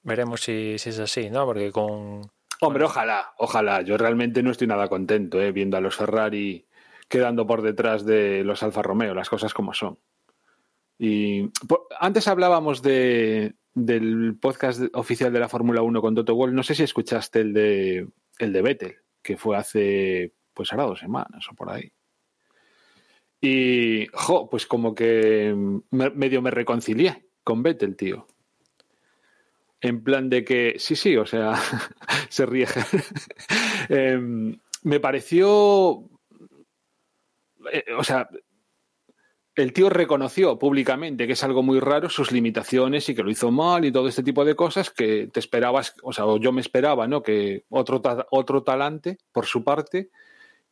Veremos si, si es así, ¿no? Porque con... Hombre, ojalá, ojalá. Yo realmente no estoy nada contento, ¿eh? Viendo a los Ferrari quedando por detrás de los Alfa Romeo, las cosas como son. Y antes hablábamos de, del podcast oficial de la Fórmula 1 con Toto Wolff. No sé si escuchaste el de, el de Vettel, que fue hace, pues ahora dos semanas o por ahí. Y, jo, pues como que me- medio me reconcilié con Vettel, tío. En plan de que, sí, sí, o sea, se ríe. Em, me pareció, eh, o sea, el tío reconoció públicamente que es algo muy raro sus limitaciones y que lo hizo mal y todo este tipo de cosas que te esperabas, o sea, yo me esperaba, ¿no? Que otro, otro talante por su parte.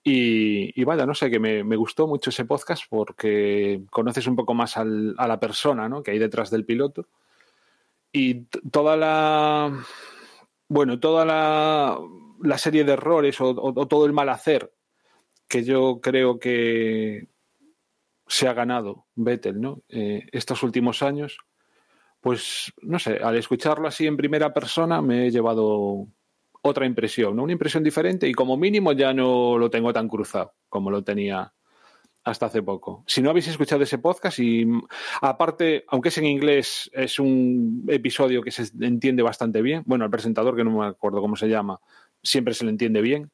Y, vaya, no sé, que me, gustó mucho ese podcast porque conoces un poco más a la persona, ¿no? Que hay detrás del piloto. Y toda la. Bueno, toda la, la serie de errores o- o todo el mal hacer que yo creo que se ha ganado Vettel, ¿no? Eh, estos últimos años, pues no sé, al escucharlo así en primera persona me he llevado otra impresión. Una impresión diferente y como mínimo ya no lo tengo tan cruzado como lo tenía hasta hace poco. Si no habéis escuchado ese podcast y mm, aparte, aunque es en inglés, es un episodio que se entiende bastante bien. Bueno, al presentador, que no me acuerdo cómo se llama, siempre se le entiende bien.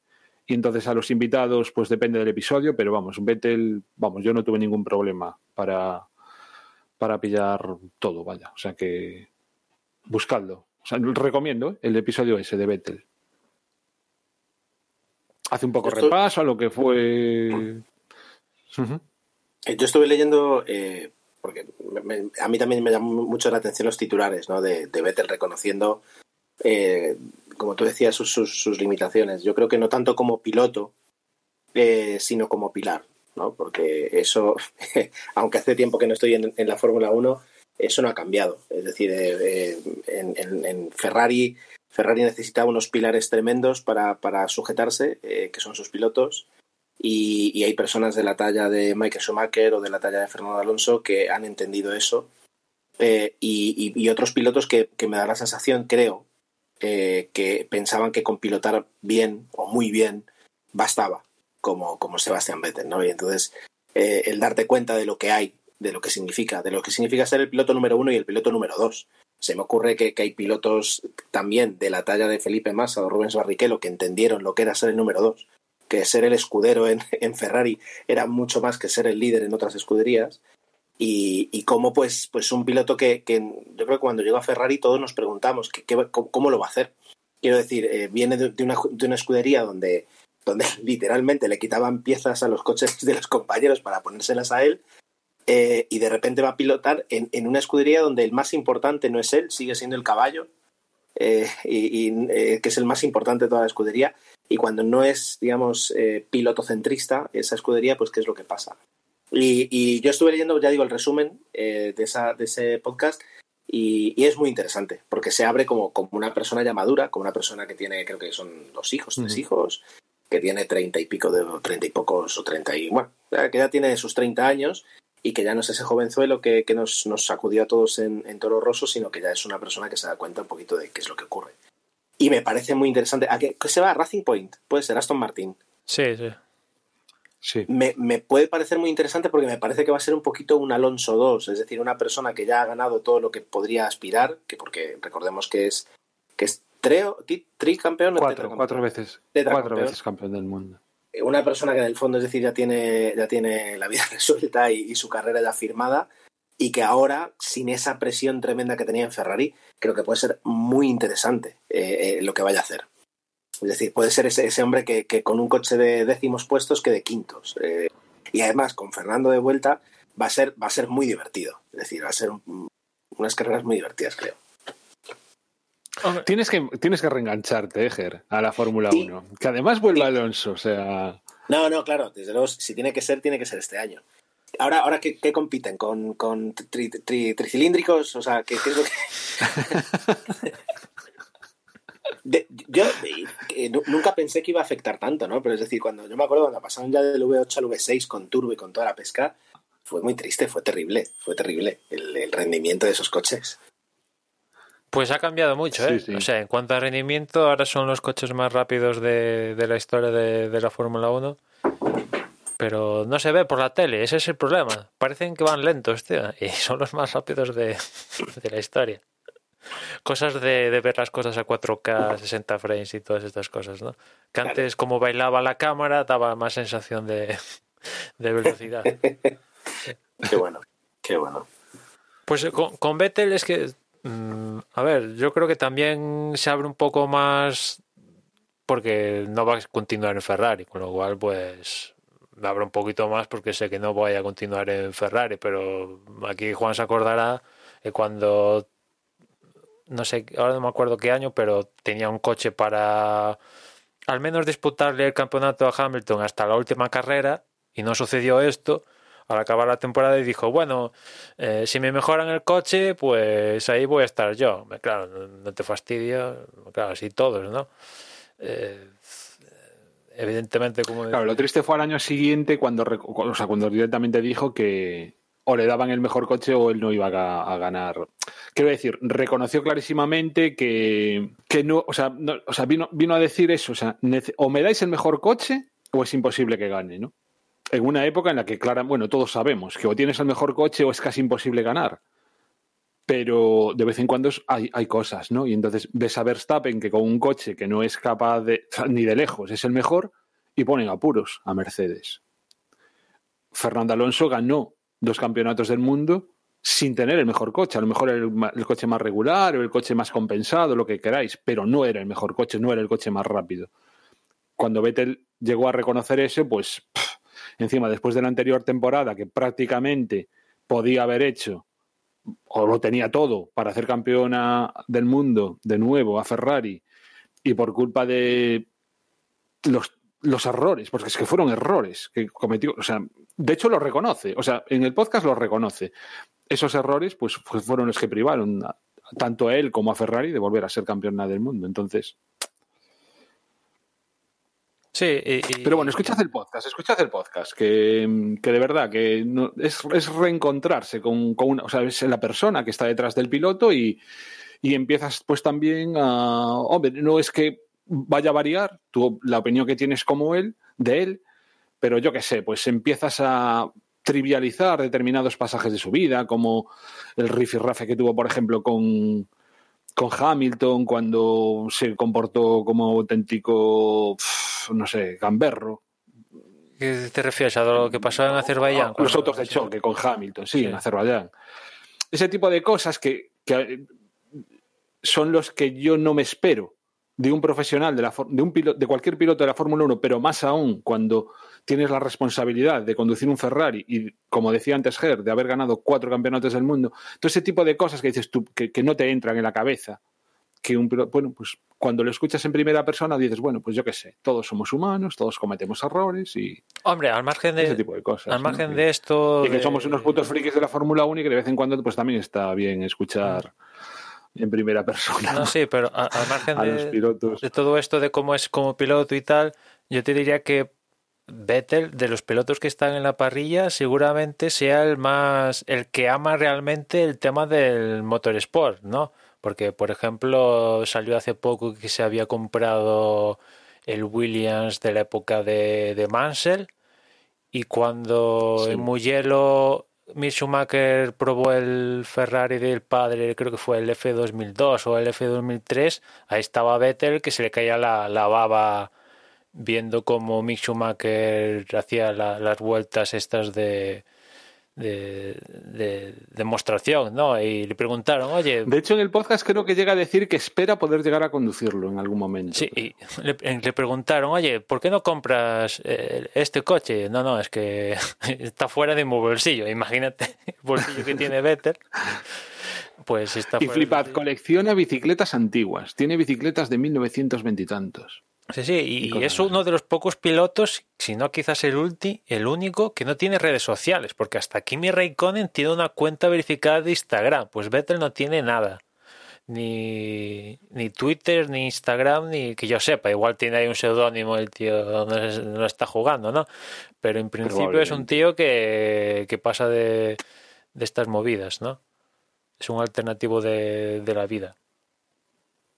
Y entonces a los invitados, pues depende del episodio, pero vamos, Vettel, vamos, yo no tuve ningún problema para, para pillar todo, vaya. O sea que buscadlo. O sea, recomiendo el episodio ese de Vettel. Hace un poco Esto- repaso a lo que fue. Ujú. Eh, Yo estuve leyendo, eh, porque me- a mí también me llamó mucho la atención los titulares ¿no? de, de Vettel reconociendo, eh, como tú decías, sus, sus- limitaciones. Yo creo que no tanto como piloto, eh, sino como pilar, ¿no? porque eso, aunque hace tiempo que no estoy en, en la Fórmula 1, eso no ha cambiado. Es decir, eh, eh, en, Ferrari, Ferrari necesitaba unos pilares tremendos para, para sujetarse, eh, que son sus pilotos y, y hay personas de la talla de Michael Schumacher o de la talla de Fernando Alonso que han entendido eso eh, y- y otros pilotos que, que me da la sensación, creo, eh, que pensaban que con pilotar bien o muy bien bastaba, como, como Sebastián Vettel, ¿no? Y entonces eh, el darte cuenta de lo que hay, de lo que significa, de lo que significa ser el piloto número uno y el piloto número dos. Se me ocurre que, que hay pilotos también de la talla de Felipe Massa o Rubens Barrichello que entendieron lo que era ser el número dos que ser el escudero en, en Ferrari era mucho más que ser el líder en otras escuderías. Y, y cómo, pues, pues un piloto que, que yo creo que cuando llegó a Ferrari todos nos preguntamos que, cómo, lo va a hacer. Quiero decir, eh, viene de, una, de una escudería donde, donde literalmente le quitaban piezas a los coches de los compañeros para ponérselas a él. eh, y de repente va a pilotar en, una escudería donde el más importante no es él, sigue siendo el caballo, eh, y, y, que es el más importante de toda la escudería. Y cuando no es, digamos, piloto centrista, esa escudería, pues qué es lo que pasa. Y, y yo estuve leyendo, ya digo, el resumen eh, de, esa, de ese podcast y, y es muy interesante, porque se abre como, como una persona ya madura, como una persona que tiene, creo que son dos hijos, tres hijos, que tiene treinta y pico de, treinta y pocos, o treinta y, bueno, que ya tiene sus treinta años y que ya no es ese jovenzuelo que, que nos, nos sacudió a todos en, en Toro Rosso, sino que ya es una persona que se da cuenta un poquito de qué es lo que ocurre. Y me parece muy interesante. ¿A qué, qué se va? Racing Point, puede ser Aston Martin. Sí, sí. Sí. Me, me puede parecer muy interesante porque me parece que va a ser un poquito un Alonso 2, es decir, una persona que ya ha ganado todo lo que podría aspirar, que porque recordemos que es que es tricampeón Cuatro, cuatro veces. Cuatro veces campeón del mundo. una persona que en el fondo es decir ya tiene ya tiene la vida resuelta y, y su carrera ya firmada y que ahora sin esa presión tremenda que tenía en Ferrari creo que puede ser muy interesante eh, eh, lo que vaya a hacer es decir puede ser ese, ese hombre que, que con un coche de décimos puestos quede quintos eh, y además con Fernando de vuelta va a ser va a ser muy divertido es decir va a ser un- unas carreras muy divertidas creo Tienes que, tienes que reengancharte, Eger, a la Fórmula Sí. 1. Que además vuelve Alonso, o sea. No, no, claro, desde luego, si tiene que ser, tiene que ser este año. Ahora, ahora ¿qué, qué compiten? ¿Con, con tri- tri- tricilíndricos? O sea, ¿qué, qué es lo que...? De- yo eh, nu- nunca pensé que iba a afectar tanto, ¿no? Pero es decir, cuando yo me acuerdo cuando pasaron ya del V8 al V6 con turbo y con toda la pesca, fue muy triste, fue terrible, fue terrible el, el rendimiento de esos coches. Pues ha cambiado mucho, ¿eh? Sí, sí. O sea, en cuanto a rendimiento, ahora son los coches más rápidos de, de la historia de, de la Fórmula 1. Pero no se ve por la tele, ese es el problema. Parecen que van lentos, tío. Y son los más rápidos de, de la historia. Cosas de, de ver las cosas a 4K, 60 frames y todas estas cosas, ¿no? Que antes, como bailaba la cámara, daba más sensación de, de velocidad. Qué bueno, qué bueno. Pues eh, con, con Vettel es que, mm, a ver, yo creo que también se abre un poco más porque no va a continuar en Ferrari, con lo cual pues me abro un poquito más porque sé que no voy a continuar en Ferrari, pero aquí Juan se acordará que cuando, no sé, ahora no me acuerdo qué año, pero tenía un coche para al menos disputarle el campeonato a Hamilton hasta la última carrera y no sucedió esto al acabar la temporada y dijo, bueno, eh, si me mejoran el coche, pues ahí voy a estar yo. Claro, no, te fastidia, claro, así todos, ¿no? Eh, evidentemente, como... Claro, lo triste fue al año siguiente cuando, rec- o sea, cuando directamente dijo que o le daban el mejor coche o él no iba a, ganar. Quiero decir, reconoció clarísimamente que, que no, o sea, o sea, vino, vino a decir eso, o sea, o me dais el mejor coche o es imposible que gane, ¿no? En una época en la que, claro, bueno, todos sabemos que o tienes el mejor coche o es casi imposible ganar. Pero de vez en cuando hay, hay cosas, ¿no? Y entonces ves a Verstappen que con un coche que no es capaz de, ni de lejos, es el mejor, y ponen apuros a Mercedes. Fernando Alonso ganó dos campeonatos del mundo sin tener el mejor coche. A lo mejor el, el, coche más regular o el coche más compensado, lo que queráis, pero no era el mejor coche, no era el coche más rápido. Cuando Vettel llegó a reconocer eso, pues encima después de la anterior temporada, que prácticamente podía haber hecho o lo tenía todo para hacer campeona del mundo de nuevo a Ferrari y por culpa de los, los errores, porque es que fueron errores que cometió, o sea, de hecho lo reconoce, o sea, en el podcast lo reconoce. Esos errores pues fueron los que privaron a, tanto a él como a Ferrari de volver a ser campeona del mundo. Entonces, Sí, y, y... Pero bueno, escuchad el podcast, escuchad el podcast, que, que de verdad que no, es, es, reencontrarse con, con, una, o sea, es la persona que está detrás del piloto y, y empiezas pues también a, hombre, no es que vaya a variar tu, la opinión que tienes como él, de él, pero yo qué sé, pues empiezas a trivializar determinados pasajes de su vida, como el rifirrafe que tuvo, por ejemplo, con, con Hamilton cuando se comportó como auténtico, no sé, gamberro. ¿Qué te refieres a lo que pasó en Azerbaiyán? Los autos de choque con Hamilton, sí, sí, en Azerbaiyán. Ese tipo de cosas que, que, son los que yo no me espero de un profesional, de, la, de, un piloto, de cualquier piloto de la Fórmula 1, pero más aún cuando tienes la responsabilidad de conducir un Ferrari y, como decía antes Ger, de haber ganado cuatro campeonatos del mundo. Todo ese tipo de cosas que dices tú, que, que no te entran en la cabeza. Que un piloto, bueno, pues cuando lo escuchas en primera persona dices, bueno, pues yo qué sé, todos somos humanos, todos cometemos errores y. Hombre, al margen de. Ese tipo de cosas. Al margen ¿no? de esto. Y que somos unos putos frikis de la Fórmula 1 y que de vez en cuando, pues también está bien escuchar en primera persona. No, sí, pero al margen a los de, pilotos. de todo esto de cómo es como piloto y tal, yo te diría que Vettel, de los pilotos que están en la parrilla, seguramente sea el más, el que ama realmente el tema del motorsport, ¿no? Porque, por ejemplo, salió hace poco que se había comprado el Williams de la época de, de Mansell y cuando sí. en Mugello Mick Schumacher probó el Ferrari del padre, creo que fue el F2002 o el F2003, ahí estaba Vettel que se le caía la, la baba viendo cómo Mick Schumacher hacía la, las vueltas estas de, de, de, demostración, ¿no? Y le preguntaron, oye... De hecho, en el podcast creo que llega a decir que espera poder llegar a conducirlo en algún momento. Sí, y le, le preguntaron, oye, ¿por qué no compras eh, este coche? No, no, es que está fuera de mi bolsillo. Imagínate el bolsillo que tiene Vettel. Pues está y flipad, colecciona bicicletas antiguas. Tiene bicicletas de 1920 y tantos. Sí, sí, y, y es uno de los pocos pilotos, si no quizás el ulti, el único que no tiene redes sociales, porque hasta Kimi Raikkonen tiene una cuenta verificada de Instagram, pues Vettel no tiene nada. Ni, ni Twitter, ni Instagram, ni que yo sepa. Igual tiene ahí un seudónimo el tío no, no, está jugando, ¿no? Pero en principio es un tío que, que pasa de, de, estas movidas, ¿no? Es un alternativo de, de la vida.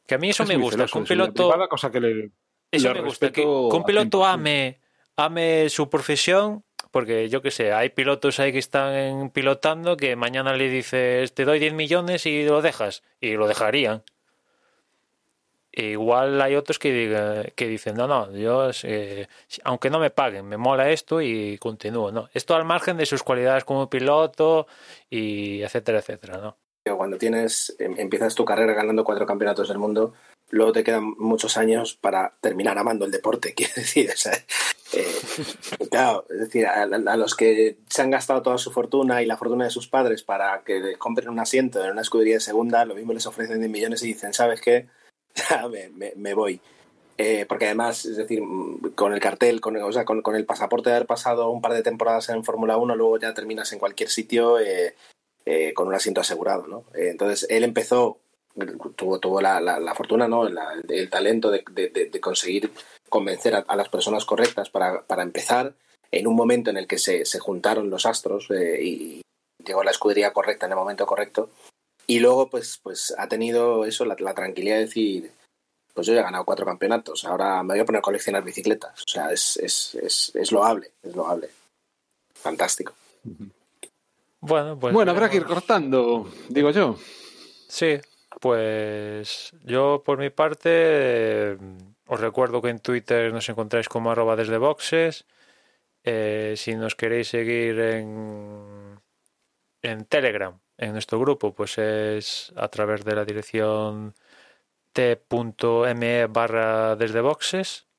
Que a mí eso es me gusta. Celoso, que un piloto. Privada, cosa que le, eso me gusta, que, que un piloto ame, ame su profesión, porque yo qué sé, hay pilotos ahí que están pilotando que mañana le dices te doy 10 millones y lo dejas, y lo dejarían. E igual hay otros que, diga, que dicen, no, no, yo, eh, aunque no me paguen, me mola esto y continúo, ¿no? Esto al margen de sus cualidades como piloto y etcétera, etcétera, ¿no? Cuando tienes, em, empiezas tu carrera ganando cuatro campeonatos del mundo, luego te quedan muchos años para terminar amando el deporte, quiero decir. O sea, eh, claro, es decir, a, a, los que se han gastado toda su fortuna y la fortuna de sus padres para que compren un asiento en una escudería de segunda, lo mismo les ofrecen de millones y dicen, ¿sabes qué? me, me, me, voy. Eh, porque además, es decir, con el cartel, con, o sea, con, con, el pasaporte de haber pasado un par de temporadas en Fórmula 1, luego ya terminas en cualquier sitio eh, eh, con un asiento asegurado, ¿no? entonces, él empezó tuvo, tuvo la, la, la fortuna, ¿no? La, el talento de, de, de, conseguir convencer a, a, las personas correctas para, para, empezar en un momento en el que se, se juntaron los astros eh, y llegó la escudería correcta en el momento correcto. Y luego, pues, pues ha tenido eso, la, la tranquilidad de decir, pues yo ya he ganado cuatro campeonatos, ahora me voy a poner a coleccionar bicicletas. O sea, es, es, es, es loable, es loable. Fantástico. Bueno, pues. Bueno, habrá que ir cortando, digo yo. Sí, pues yo por mi parte os recuerdo que en Twitter nos encontráis como arroba desde boxes. Eh, si nos queréis seguir en, en Telegram, en nuestro grupo, pues es a través de la dirección t.me barra desde boxes.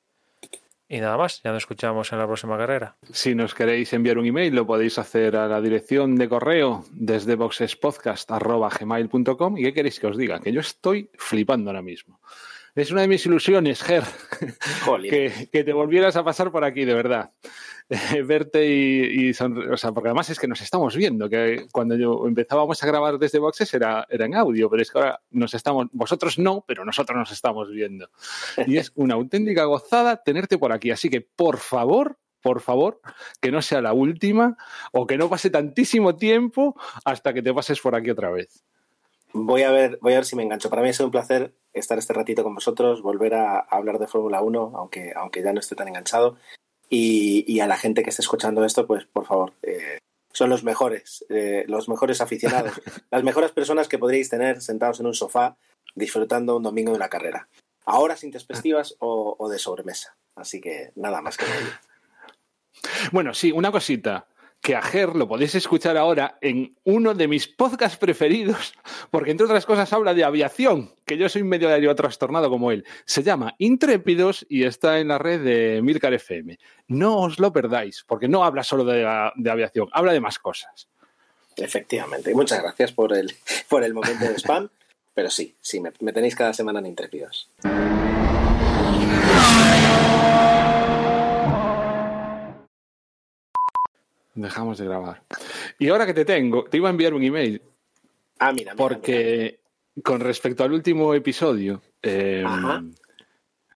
Y nada más, ya nos escuchamos en la próxima carrera. Si nos queréis enviar un email, lo podéis hacer a la dirección de correo desde boxespodcast.gmail.com. ¿Y qué queréis que os diga? Que yo estoy flipando ahora mismo. Es una de mis ilusiones, Ger, que, que, te volvieras a pasar por aquí, de verdad. Verte y, y o sea, porque además es que nos estamos viendo, que cuando yo empezábamos a grabar desde Boxes era, era en audio, pero es que ahora nos estamos, vosotros no, pero nosotros nos estamos viendo. Y es una auténtica gozada tenerte por aquí. Así que, por favor, por favor, que no sea la última o que no pase tantísimo tiempo hasta que te pases por aquí otra vez. Voy a ver, voy a ver si me engancho. Para mí ha sido un placer estar este ratito con vosotros, volver a, hablar de Fórmula 1, aunque, aunque ya no esté tan enganchado. Y, y, a la gente que esté escuchando esto, pues por favor, eh, son los mejores, eh, los mejores aficionados, las mejores personas que podríais tener sentados en un sofá disfrutando un domingo de una carrera. A horas intempestivas o, o de sobremesa. Así que nada más que decir. Bueno, sí, una cosita que a Ger lo podéis escuchar ahora en uno de mis podcasts preferidos, porque entre otras cosas habla de aviación, que yo soy medio de trastornado como él. Se llama Intrépidos y está en la red de Milcar FM. No os lo perdáis, porque no habla solo de, de aviación, habla de más cosas. Efectivamente. Muchas gracias por el, por el momento de spam, pero sí, sí, me, me tenéis cada semana en Intrépidos. Dejamos de grabar. Y ahora que te tengo, te iba a enviar un email. Ah, mira, mira Porque mira. con respecto al último episodio, eh,